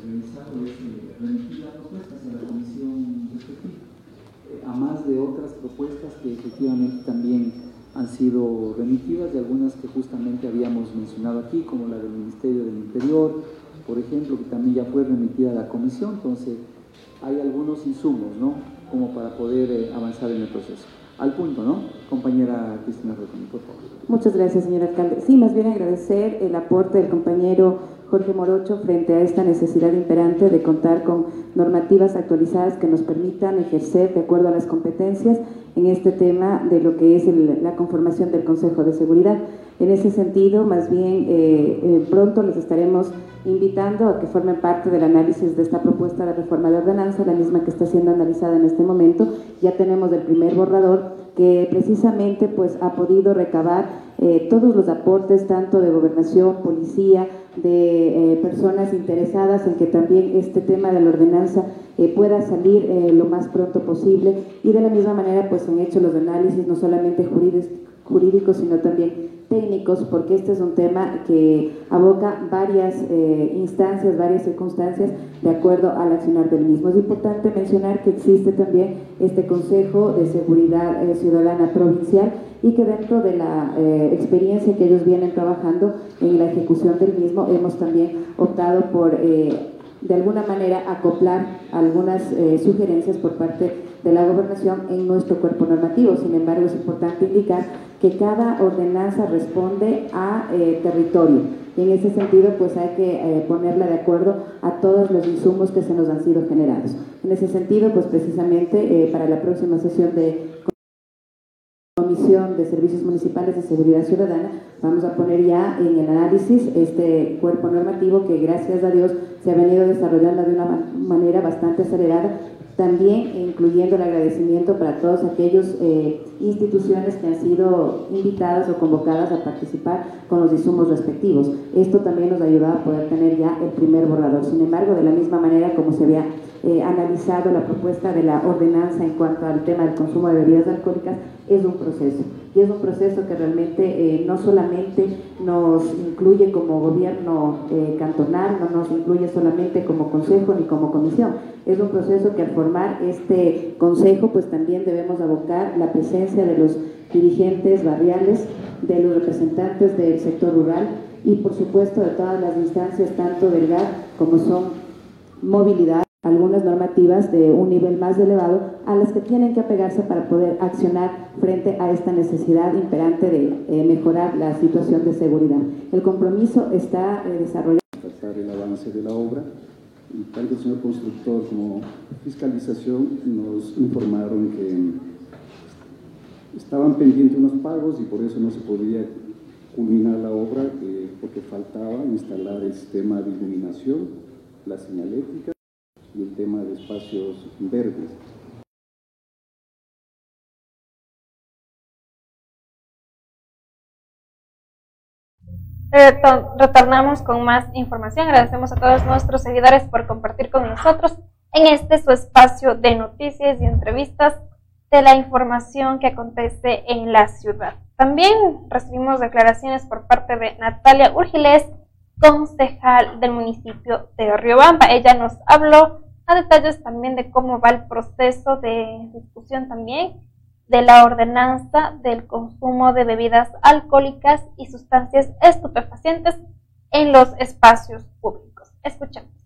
realizado es remitir la propuesta hacia la comisión respectiva, a más de otras propuestas que efectivamente también han sido remitidas y algunas que justamente habíamos mencionado aquí, como la del Ministerio del Interior, por ejemplo, que también ya fue remitida a la comisión, entonces hay algunos insumos, ¿no? Como para poder eh, avanzar en el proceso. Al punto, ¿no? Compañera Cristina Rotoni, por favor. Muchas gracias, señor alcalde. Sí, más bien agradecer el aporte del compañero Jorge Morocho frente a esta necesidad imperante de contar con normativas actualizadas que nos permitan ejercer de acuerdo a las competencias en este tema de lo que es la conformación del Consejo de Seguridad. En ese sentido, más bien eh, eh, pronto les estaremos invitando a que formen parte del análisis de esta propuesta de reforma de ordenanza, la misma que está siendo analizada en este momento. Ya tenemos el primer borrador que precisamente pues, ha podido recabar eh, todos los aportes, tanto de gobernación, policía, de personas interesadas en que también este tema de la ordenanza pueda salir lo más pronto posible. Y de la misma manera pues han hecho los análisis no solamente jurídicos, jurídicos sino también técnicos, porque este es un tema que aboca varias eh, instancias, varias circunstancias de acuerdo al accionar del mismo. Es importante mencionar que existe también este Consejo de Seguridad eh, Ciudadana Provincial y que dentro de la eh, experiencia que ellos vienen trabajando en la ejecución del mismo, hemos también optado por de alguna manera acoplar algunas sugerencias por parte de la gobernación en nuestro cuerpo normativo. Sin embargo, es importante indicar que cada ordenanza responde a eh, territorio. Y en ese sentido, pues hay que eh, ponerla de acuerdo a todos los insumos que se nos han sido generados. En ese sentido, pues precisamente eh, para la próxima sesión de Comisión de Servicios Municipales de Seguridad Ciudadana, vamos a poner ya en el análisis este cuerpo normativo que gracias a Dios se ha venido desarrollando de una manera bastante acelerada también incluyendo el agradecimiento para todas aquellas eh, instituciones que han sido invitadas o convocadas a participar con los insumos respectivos. Esto también nos ayuda a poder tener ya el primer borrador. Sin embargo, de la misma manera como se había eh, analizado la propuesta de la ordenanza en cuanto al tema del consumo de bebidas alcohólicas, es un proceso. y es un proceso que realmente eh, no solamente nos incluye como gobierno eh, cantonal, no nos incluye solamente como consejo ni como comisión, es un proceso que al formar este consejo pues también debemos abocar la presencia de los dirigentes barriales, de los representantes del sector rural y por supuesto de todas las instancias, tanto del GAT como son movilidad, algunas normativas de un nivel más elevado a las que tienen que apegarse para poder accionar frente a esta necesidad imperante de eh, mejorar la situación de seguridad. El compromiso está eh, desarrollado. tanto el señor constructor como fiscalización nos informaron que estaban pendientes unos pagos y por eso no se podía culminar la obra eh, porque faltaba instalar el sistema de iluminación, la señalética y el tema de espacios verdes. Retornamos con más información. Agradecemos a todos nuestros seguidores por compartir con nosotros en este su espacio de noticias y entrevistas de la información que acontece en la ciudad. También recibimos declaraciones por parte de Natalia Urgiles, concejal del municipio de Riobamba. Ella nos habló a detalles también de cómo va el proceso de discusión también de la ordenanza del consumo de bebidas alcohólicas y sustancias estupefacientes en los espacios públicos. Escuchemos.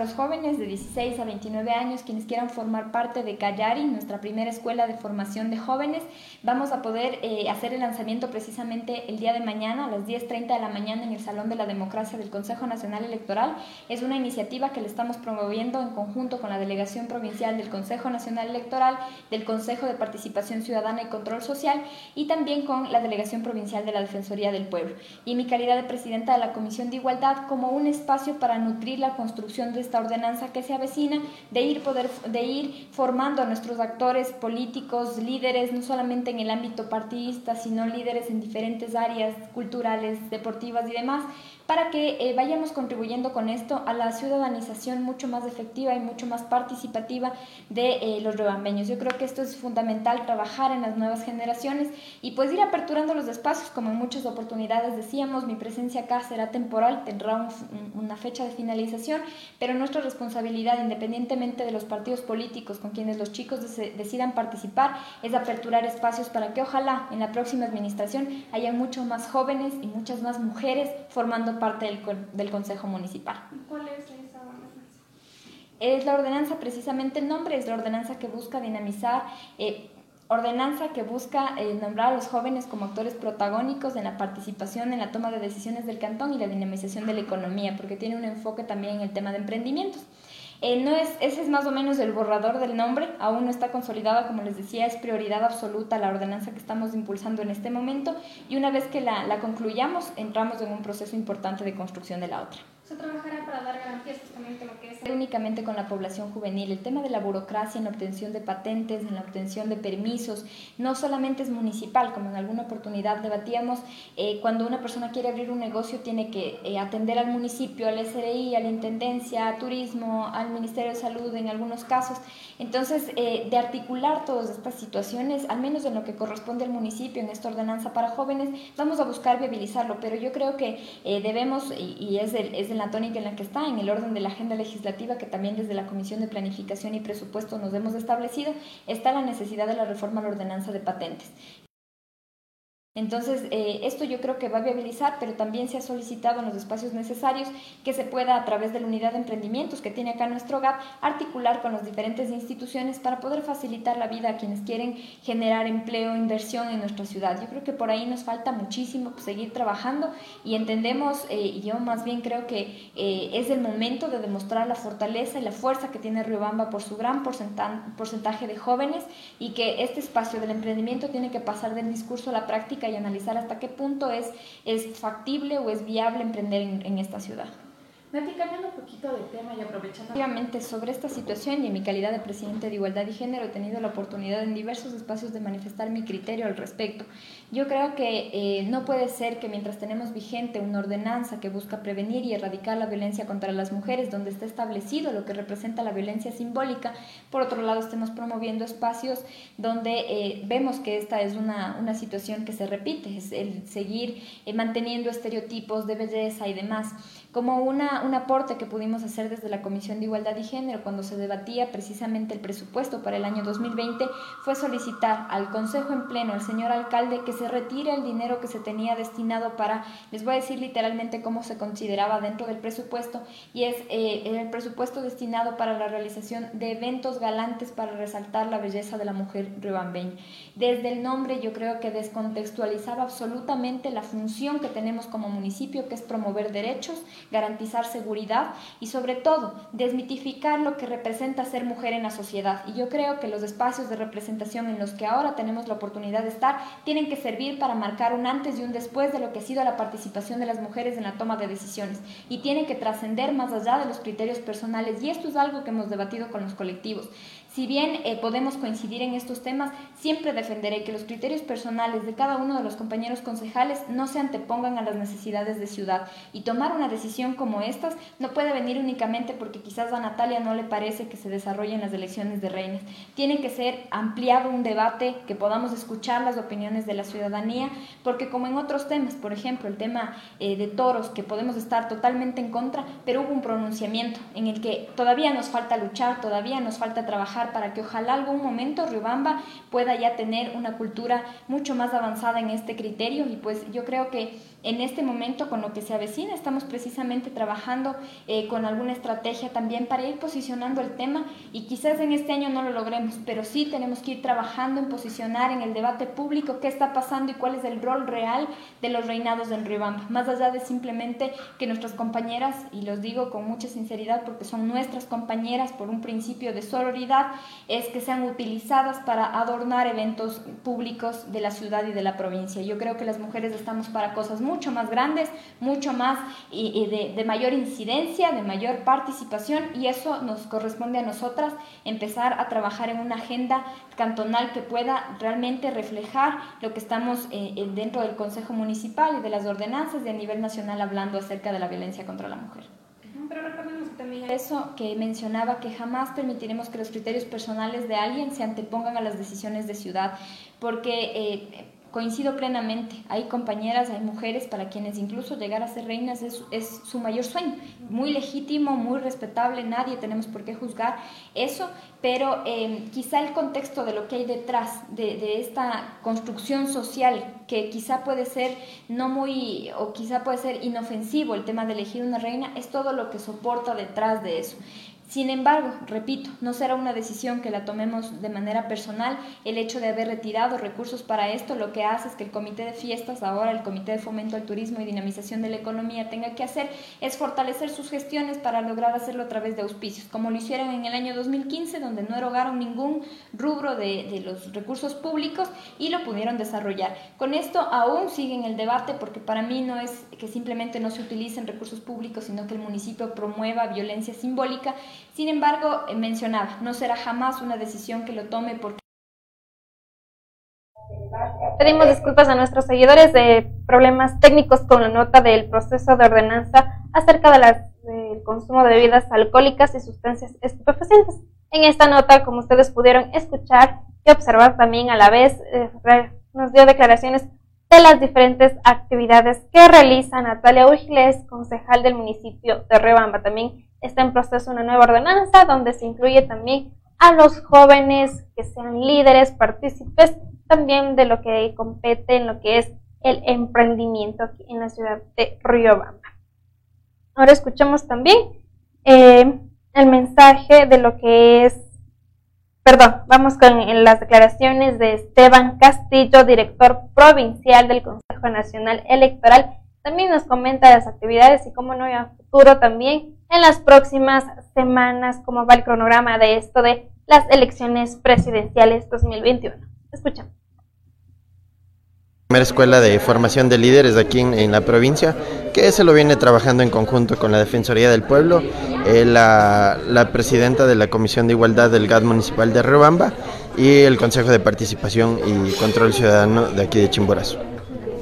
Los jóvenes de 16 a 29 años quienes quieran formar parte de Callari, nuestra primera escuela de formación de jóvenes, vamos a poder eh, hacer el lanzamiento precisamente el día de mañana a las 10.30 de la mañana en el Salón de la Democracia del Consejo Nacional Electoral. Es una iniciativa que le estamos promoviendo en conjunto con la Delegación Provincial del Consejo Nacional Electoral, del Consejo de Participación Ciudadana y Control Social y también con la Delegación Provincial de la Defensoría del Pueblo. Y mi calidad de presidenta de la Comisión de Igualdad como un espacio para nutrir la construcción de esta ordenanza que se avecina, de ir, poder, de ir formando a nuestros actores políticos, líderes, no solamente en el ámbito partidista, sino líderes en diferentes áreas culturales, deportivas y demás, para que eh, vayamos contribuyendo con esto a la ciudadanización mucho más efectiva y mucho más participativa de eh, los rebambeños. Yo creo que esto es fundamental, trabajar en las nuevas generaciones y pues ir aperturando los espacios, como en muchas oportunidades decíamos, mi presencia acá será temporal, tendrá una fecha de finalización, pero nuestra responsabilidad, independientemente de los partidos políticos con quienes los chicos decidan participar, es aperturar espacios para que ojalá en la próxima administración haya mucho más jóvenes y muchas más mujeres formando parte del, del Consejo Municipal. ¿Cuál es esa ordenanza? Es la ordenanza, precisamente el nombre es la ordenanza que busca dinamizar, eh, ordenanza que busca eh, nombrar a los jóvenes como actores protagónicos en la participación en la toma de decisiones del cantón y la dinamización de la economía, porque tiene un enfoque también en el tema de emprendimientos. Eh, no es, ese es más o menos el borrador del nombre, aún no está consolidada, como les decía, es prioridad absoluta la ordenanza que estamos impulsando en este momento y una vez que la, la concluyamos, entramos en un proceso importante de construcción de la otra. ¿Se trabajará para dar garantías justamente lo que es? Únicamente con la población juvenil. El tema de la burocracia en la obtención de patentes, en la obtención de permisos, no solamente es municipal, como en alguna oportunidad debatíamos, eh, cuando una persona quiere abrir un negocio tiene que eh, atender al municipio, al SRI, a la Intendencia, a Turismo, al Ministerio de Salud en algunos casos. Entonces, eh, de articular todas estas situaciones, al menos en lo que corresponde al municipio, en esta ordenanza para jóvenes, vamos a buscar viabilizarlo, pero yo creo que debemos, y, es, el, es el la tónica en la que está, en el orden de la agenda legislativa que también desde la Comisión de Planificación y Presupuesto nos hemos establecido, está la necesidad de la reforma a la ordenanza de patentes. Entonces, eh, esto yo creo que va a viabilizar, pero también se ha solicitado en los espacios necesarios que se pueda, a través de la unidad de emprendimientos que tiene acá nuestro GAP, articular con las diferentes instituciones para poder facilitar la vida a quienes quieren generar empleo, inversión en nuestra ciudad. Yo creo que por ahí nos falta muchísimo seguir trabajando y entendemos, eh, y yo más bien creo que eh, es el momento de demostrar la fortaleza y la fuerza que tiene Riobamba por su gran porcentaje de jóvenes y que este espacio del emprendimiento tiene que pasar del discurso a la práctica y analizar hasta qué punto es, es factible o es viable emprender en, esta ciudad. Nati, cambiando un poquito de tema y aprovechando... Obviamente, sobre esta situación y en mi calidad de presidente de Igualdad y Género he tenido la oportunidad en diversos espacios de manifestar mi criterio al respecto. Yo creo que eh, no puede ser que mientras tenemos vigente una ordenanza que busca prevenir y erradicar la violencia contra las mujeres, donde está establecido lo que representa la violencia simbólica, por otro lado estemos promoviendo espacios donde eh, vemos que esta es una, una, situación que se repite, es el seguir eh, manteniendo estereotipos de belleza y demás. Como una, un aporte que pudimos hacer desde la Comisión de Igualdad y Género cuando se debatía precisamente el presupuesto para el año 2020 fue solicitar al Consejo en pleno, al señor alcalde, que se retire el dinero que se tenía destinado para, les voy a decir literalmente cómo se consideraba dentro del presupuesto, y es eh, el presupuesto destinado para la realización de eventos galantes para resaltar la belleza de la mujer riobambeña. Desde el nombre yo creo que descontextualizaba absolutamente la función que tenemos como municipio, que es promover derechos garantizar seguridad y sobre todo desmitificar lo que representa ser mujer en la sociedad. Y yo creo que los espacios de representación en los que ahora tenemos la oportunidad de estar tienen que servir para marcar un antes y un después de lo que ha sido la participación de las mujeres en la toma de decisiones y tienen que trascender más allá de los criterios personales y esto es algo que hemos debatido con los colectivos. Si bien eh, podemos coincidir en estos temas, siempre defenderé que los criterios personales de cada uno de los compañeros concejales no se antepongan a las necesidades de ciudad y tomar una decisión como estas no puede venir únicamente porque quizás a Natalia no le parece que se desarrollen las elecciones de reinas. Tiene que ser ampliado un debate, que podamos escuchar las opiniones de la ciudadanía, porque como en otros temas, por ejemplo, el tema eh, de toros, que podemos estar totalmente en contra, pero hubo un pronunciamiento en el que todavía nos falta luchar, todavía nos falta trabajar para que ojalá algún momento Riobamba pueda ya tener una cultura mucho más avanzada en este criterio. Y pues yo creo que en este momento con lo que se avecina estamos precisamente trabajando eh, con alguna estrategia también para ir posicionando el tema y quizás en este año no lo logremos, pero sí tenemos que ir trabajando en posicionar en el debate público qué está pasando y cuál es el rol real de los reinados del Riobamba, más allá de simplemente que nuestras compañeras, y los digo con mucha sinceridad porque son nuestras compañeras por un principio de sororidad, es que sean utilizadas para adornar eventos públicos de la ciudad y de la provincia. Yo creo que las mujeres estamos para cosas mucho más grandes, mucho más y, de, de, mayor incidencia, de mayor participación y eso nos corresponde a nosotras empezar a trabajar en una agenda cantonal que pueda realmente reflejar lo que estamos eh, dentro del Consejo Municipal y de las ordenanzas de a nivel nacional hablando acerca de la violencia contra la mujer. Pero recordemos también eso que mencionaba que jamás permitiremos que los criterios personales de alguien se antepongan a las decisiones de ciudad, porque eh, Coincido plenamente, hay compañeras, hay mujeres para quienes incluso llegar a ser reinas es, su mayor sueño, muy legítimo, muy respetable, nadie tenemos por qué juzgar eso, pero em, quizá el contexto de lo que hay detrás de, de, esta construcción social, que quizá puede ser no muy, o quizá puede ser inofensivo el tema de elegir una reina, es todo lo que soporta detrás de eso. Sin embargo, repito, no será una decisión que la tomemos de manera personal. El hecho de haber retirado recursos para esto lo que hace es que el Comité de Fiestas, ahora el Comité de Fomento al Turismo y Dinamización de la Economía, tenga que hacer es fortalecer sus gestiones para lograr hacerlo a través de auspicios, como lo hicieron en el año 2015, donde no erogaron ningún rubro de, de los recursos públicos y lo pudieron desarrollar. Con esto aún sigue en el debate porque para mí no es que simplemente no se utilicen recursos públicos, sino que el municipio promueva violencia simbólica sin embargo, eh, mencionaba, no será jamás una decisión que lo tome porque... Pedimos disculpas a nuestros seguidores de problemas técnicos con la nota del proceso de ordenanza acerca del consumo de bebidas alcohólicas y sustancias estupefacientes. En esta nota, como ustedes pudieron escuchar y observar también a la vez, eh, nos dio declaraciones de las diferentes actividades que realiza Natalia Ujles, concejal del municipio de Rebamba. También está en proceso una nueva ordenanza donde se incluye también a los jóvenes que sean líderes, partícipes también de lo que compete en lo que es el emprendimiento aquí en la ciudad de Riobamba. Ahora escuchamos también eh, el mensaje de lo que es, perdón, vamos con las declaraciones de Esteban Castillo, director provincial del Consejo Nacional Electoral. También nos comenta las actividades y cómo no hay futuro también en las próximas semanas cómo va el cronograma de esto de las elecciones presidenciales 2021. Escuchamos. Primera escuela de formación de líderes aquí en, la provincia, que se lo viene trabajando en conjunto con la Defensoría del Pueblo, eh, la, presidenta de la Comisión de Igualdad del GAD Municipal de Rebamba y el Consejo de Participación y Control Ciudadano de aquí de Chimborazo.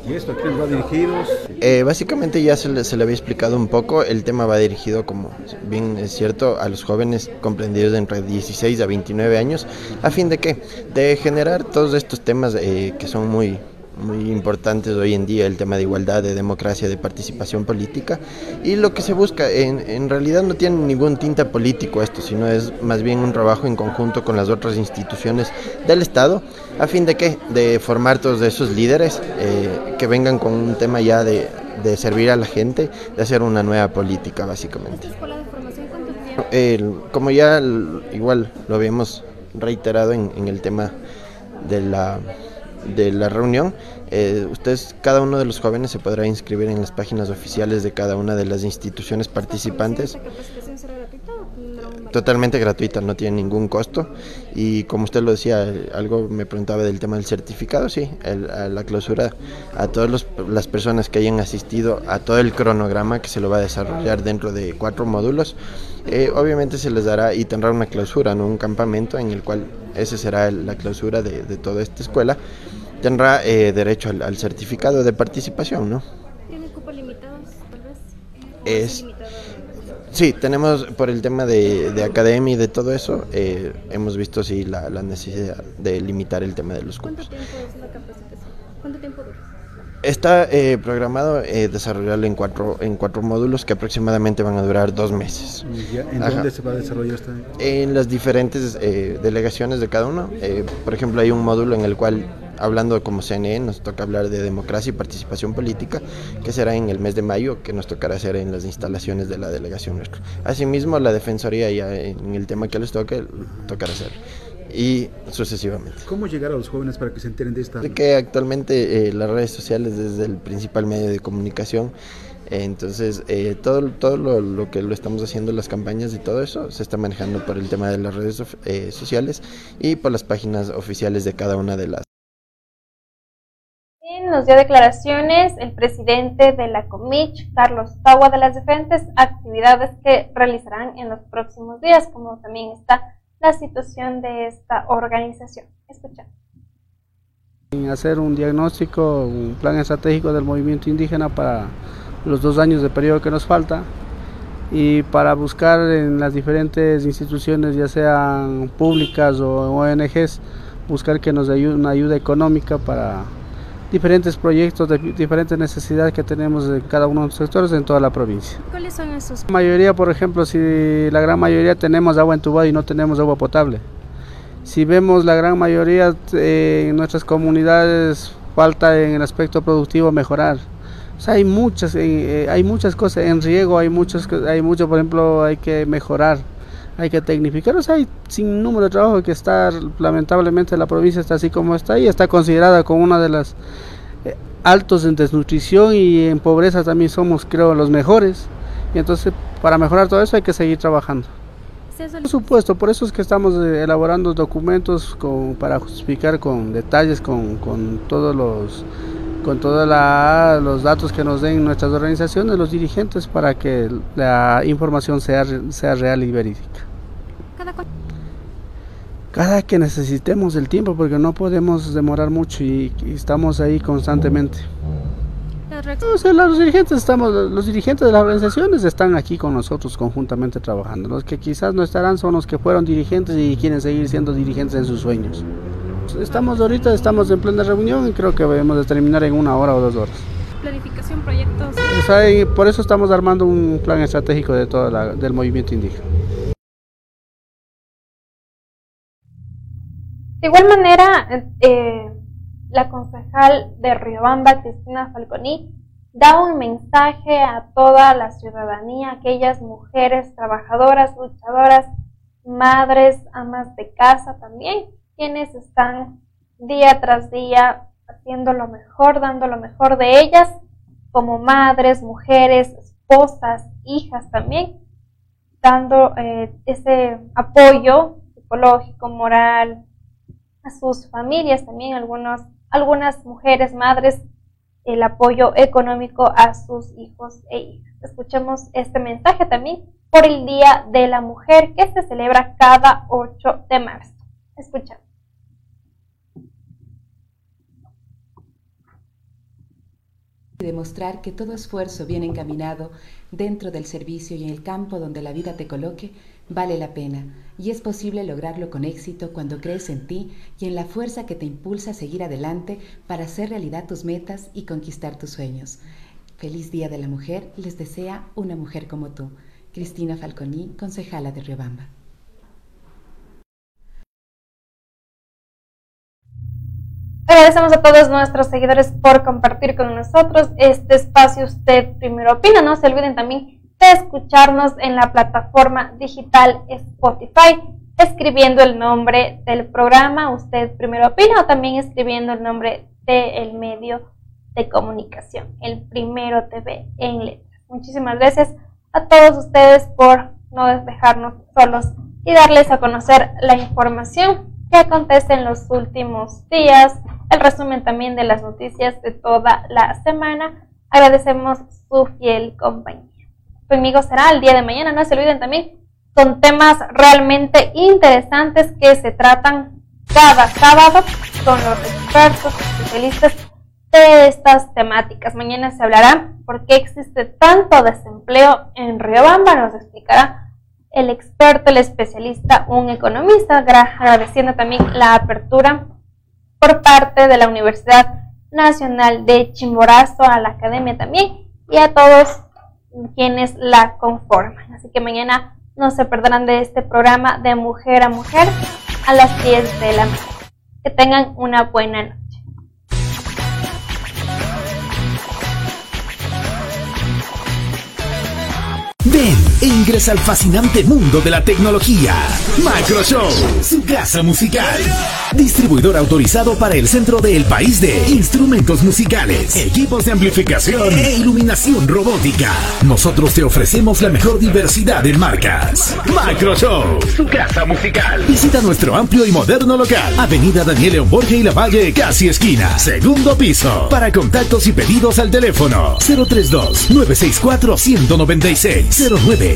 ¿Y esto a quién va dirigido? Eh, básicamente ya se le, se le, había explicado un poco, el tema va dirigido, como bien es cierto, a los jóvenes comprendidos de entre 16 a 29 años, a fin de que, de generar todos estos temas eh, que son muy, muy importantes hoy en día, el tema de igualdad, de democracia, de participación política. Y lo que se busca, en, en realidad no tiene ningún tinta político esto, sino es más bien un trabajo en conjunto con las otras instituciones del Estado, a fin de que, de formar todos esos líderes eh, que vengan con un tema ya de, de, servir a la gente, de hacer una nueva política, básicamente. como ya igual lo habíamos reiterado en, en el tema de la de la reunión, eh, ustedes, cada uno de los jóvenes se podrá inscribir en las páginas oficiales de cada una de las instituciones participantes. Totalmente gratuita, no tiene ningún costo. Y como usted lo decía, algo me preguntaba del tema del certificado, sí, a la clausura, a todas las personas que hayan asistido a todo el cronograma que se lo va a desarrollar dentro de cuatro módulos, eh, obviamente se les dará y tendrá una clausura, ¿no? un campamento en el cual ese será la clausura de, de toda esta escuela tendrá eh, derecho al, certificado de participación, ¿no? ¿Tiene cupos limitados, tal vez? Es, sí, tenemos por el tema de, de academia y de todo eso, eh, hemos visto sí la, la, necesidad de limitar el tema de los cupos. ¿Cuánto tiempo es la capacitación? ¿Cuánto tiempo dura? Está eh, programado eh, desarrollarlo en cuatro, en cuatro módulos que aproximadamente van a durar dos meses. ¿En dónde se va a desarrollar esto? En las diferentes eh, delegaciones de cada uno. Eh, por ejemplo, hay un módulo en el cual, hablando como CNE, nos toca hablar de democracia y participación política, que será en el mes de mayo, que nos tocará hacer en las instalaciones de la delegación nuestra. Asimismo, la Defensoría ya en el tema que les toque, tocará hacer y sucesivamente. ¿Cómo llegar a los jóvenes para que se enteren de esta? De que actualmente eh, las redes sociales es el principal medio de comunicación, eh, entonces eh, todo, todo lo, lo, que lo estamos haciendo, las campañas y todo eso, se está manejando por el tema de las redes eh, sociales y por las páginas oficiales de cada una de las. Nos dio declaraciones el presidente de la Comich, Carlos Tagua, de las diferentes actividades que realizarán en los próximos días, como también está la situación de esta organización. Escuchamos. Hacer un diagnóstico, un plan estratégico del movimiento indígena para los dos años de periodo que nos falta y para buscar en las diferentes instituciones, ya sean públicas o ONGs, buscar que nos ayude una ayuda económica para diferentes proyectos de diferentes necesidades que tenemos en cada uno de los sectores en toda la provincia. ¿Cuáles son esos? La mayoría, por ejemplo, si la gran mayoría tenemos agua entubada y no tenemos agua potable. Si vemos la gran mayoría eh, en nuestras comunidades falta en el aspecto productivo mejorar. O sea, hay muchas, eh, eh, hay muchas cosas en riego, hay muchos, hay mucho, por ejemplo, hay que mejorar hay que tecnificar. O sea, hay sin número de trabajo que está, lamentablemente la provincia está así como está y está considerada como una de las eh, altos en desnutrición y en pobreza también somos, creo, los mejores. Y entonces, para mejorar todo eso hay que seguir trabajando. Por supuesto, por eso es que estamos eh, elaborando documentos con, para justificar con detalles, con, con todos los con todos los datos que nos den nuestras organizaciones, los dirigentes, para que la información sea, sea real y verídica. ¿Cada, Cada que necesitemos el tiempo, porque no podemos demorar mucho y, estamos ahí constantemente. los dirigentes estamos, los dirigentes de las organizaciones están aquí con nosotros conjuntamente trabajando. Los que quizás no estarán son los que fueron dirigentes y quieren seguir siendo dirigentes en sus sueños. Estamos ahorita, estamos en plena reunión y creo que debemos de terminar en una hora o dos horas. Planificación, proyectos. por eso estamos armando un plan estratégico de todo del movimiento indígena. De igual manera, eh, la concejal de Riobamba, Cristina Falconi, da un mensaje a toda la ciudadanía, aquellas mujeres trabajadoras, luchadoras, madres, amas de casa también, quienes están día tras día haciendo lo mejor, dando lo mejor de ellas, como madres, mujeres, esposas, hijas también, dando eh, ese apoyo psicológico, moral a sus familias también, algunos algunas mujeres, madres, el apoyo económico a sus hijos e hijas. Escuchemos este mensaje también por el Día de la Mujer que se celebra cada 8 de marzo. Escuchamos. Demostrar que todo esfuerzo bien encaminado dentro del servicio y en el campo donde la vida te coloque vale la pena y es posible lograrlo con éxito cuando crees en ti y en la fuerza que te impulsa a seguir adelante para hacer realidad tus metas y conquistar tus sueños. Feliz Día de la Mujer les desea una mujer como tú. Cristina Falconi, concejala de Riobamba. Agradecemos a todos nuestros seguidores por compartir con nosotros este espacio. Usted primero opina, no se olviden también de escucharnos en la plataforma digital Spotify, escribiendo el nombre del programa. Usted primero opina o también escribiendo el nombre del medio de comunicación, el Primero TV en letras. Muchísimas gracias a todos ustedes por no dejarnos solos y darles a conocer la información que acontece en los últimos días, el resumen también de las noticias de toda la semana. Agradecemos su fiel compañía. Conmigo será el día de mañana, no se olviden también, son temas realmente interesantes que se tratan cada sábado con los expertos, especialistas de estas temáticas. Mañana se hablará por qué existe tanto desempleo en Riobamba, nos explicará el experto, el especialista, un economista, agradeciendo también la apertura por parte de la Universidad Nacional de Chimborazo, a la academia también y a todos quienes la conforman. Así que mañana no se perderán de este programa de mujer a mujer a las 10 de la noche. Que tengan una buena noche. Ven e ingresa al fascinante mundo de la tecnología. Macro su casa musical. Distribuidor autorizado para el centro del país de instrumentos musicales, equipos de amplificación e iluminación robótica. Nosotros te ofrecemos la mejor diversidad en marcas. Macro Show, su casa musical. Visita nuestro amplio y moderno local. Avenida Daniel León Borges y La Valle, casi esquina. Segundo piso. Para contactos y pedidos al teléfono 032 964 196 09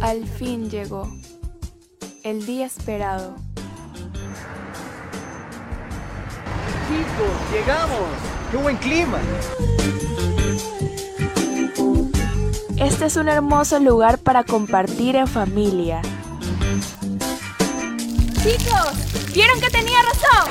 Al fin llegó. El día esperado. Chicos, llegamos. ¡Qué buen clima! Este es un hermoso lugar para compartir en familia. Chicos, ¿vieron que tenía razón?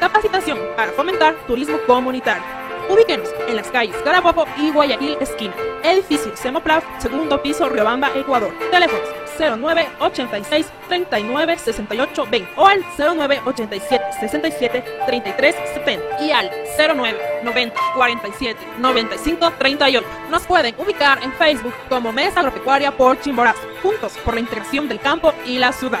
Capacitación para fomentar turismo comunitario. Ubíquenos en las calles Carabobo y Guayaquil esquina. Edificio Semoplaf, segundo piso, Riobamba, Ecuador. Teléfonos 09 86 39 68 20 o al 09 87 67 33 70 y al 09 90 47 95 38. Nos pueden ubicar en Facebook como Mesa Agropecuaria por Chimborazo, juntos por la integración del campo y la ciudad.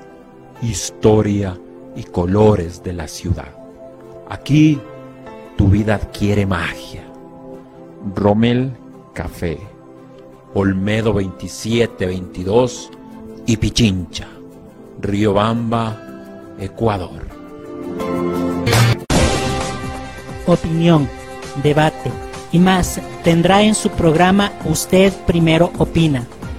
historia y colores de la ciudad. Aquí tu vida adquiere magia. Rommel Café, Olmedo 2722 y Pichincha, Riobamba, Ecuador. Opinión, debate y más tendrá en su programa Usted Primero Opina,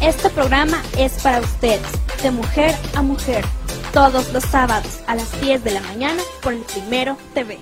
Este programa es para ustedes, de mujer a mujer, todos los sábados a las 10 de la mañana por el Primero TV.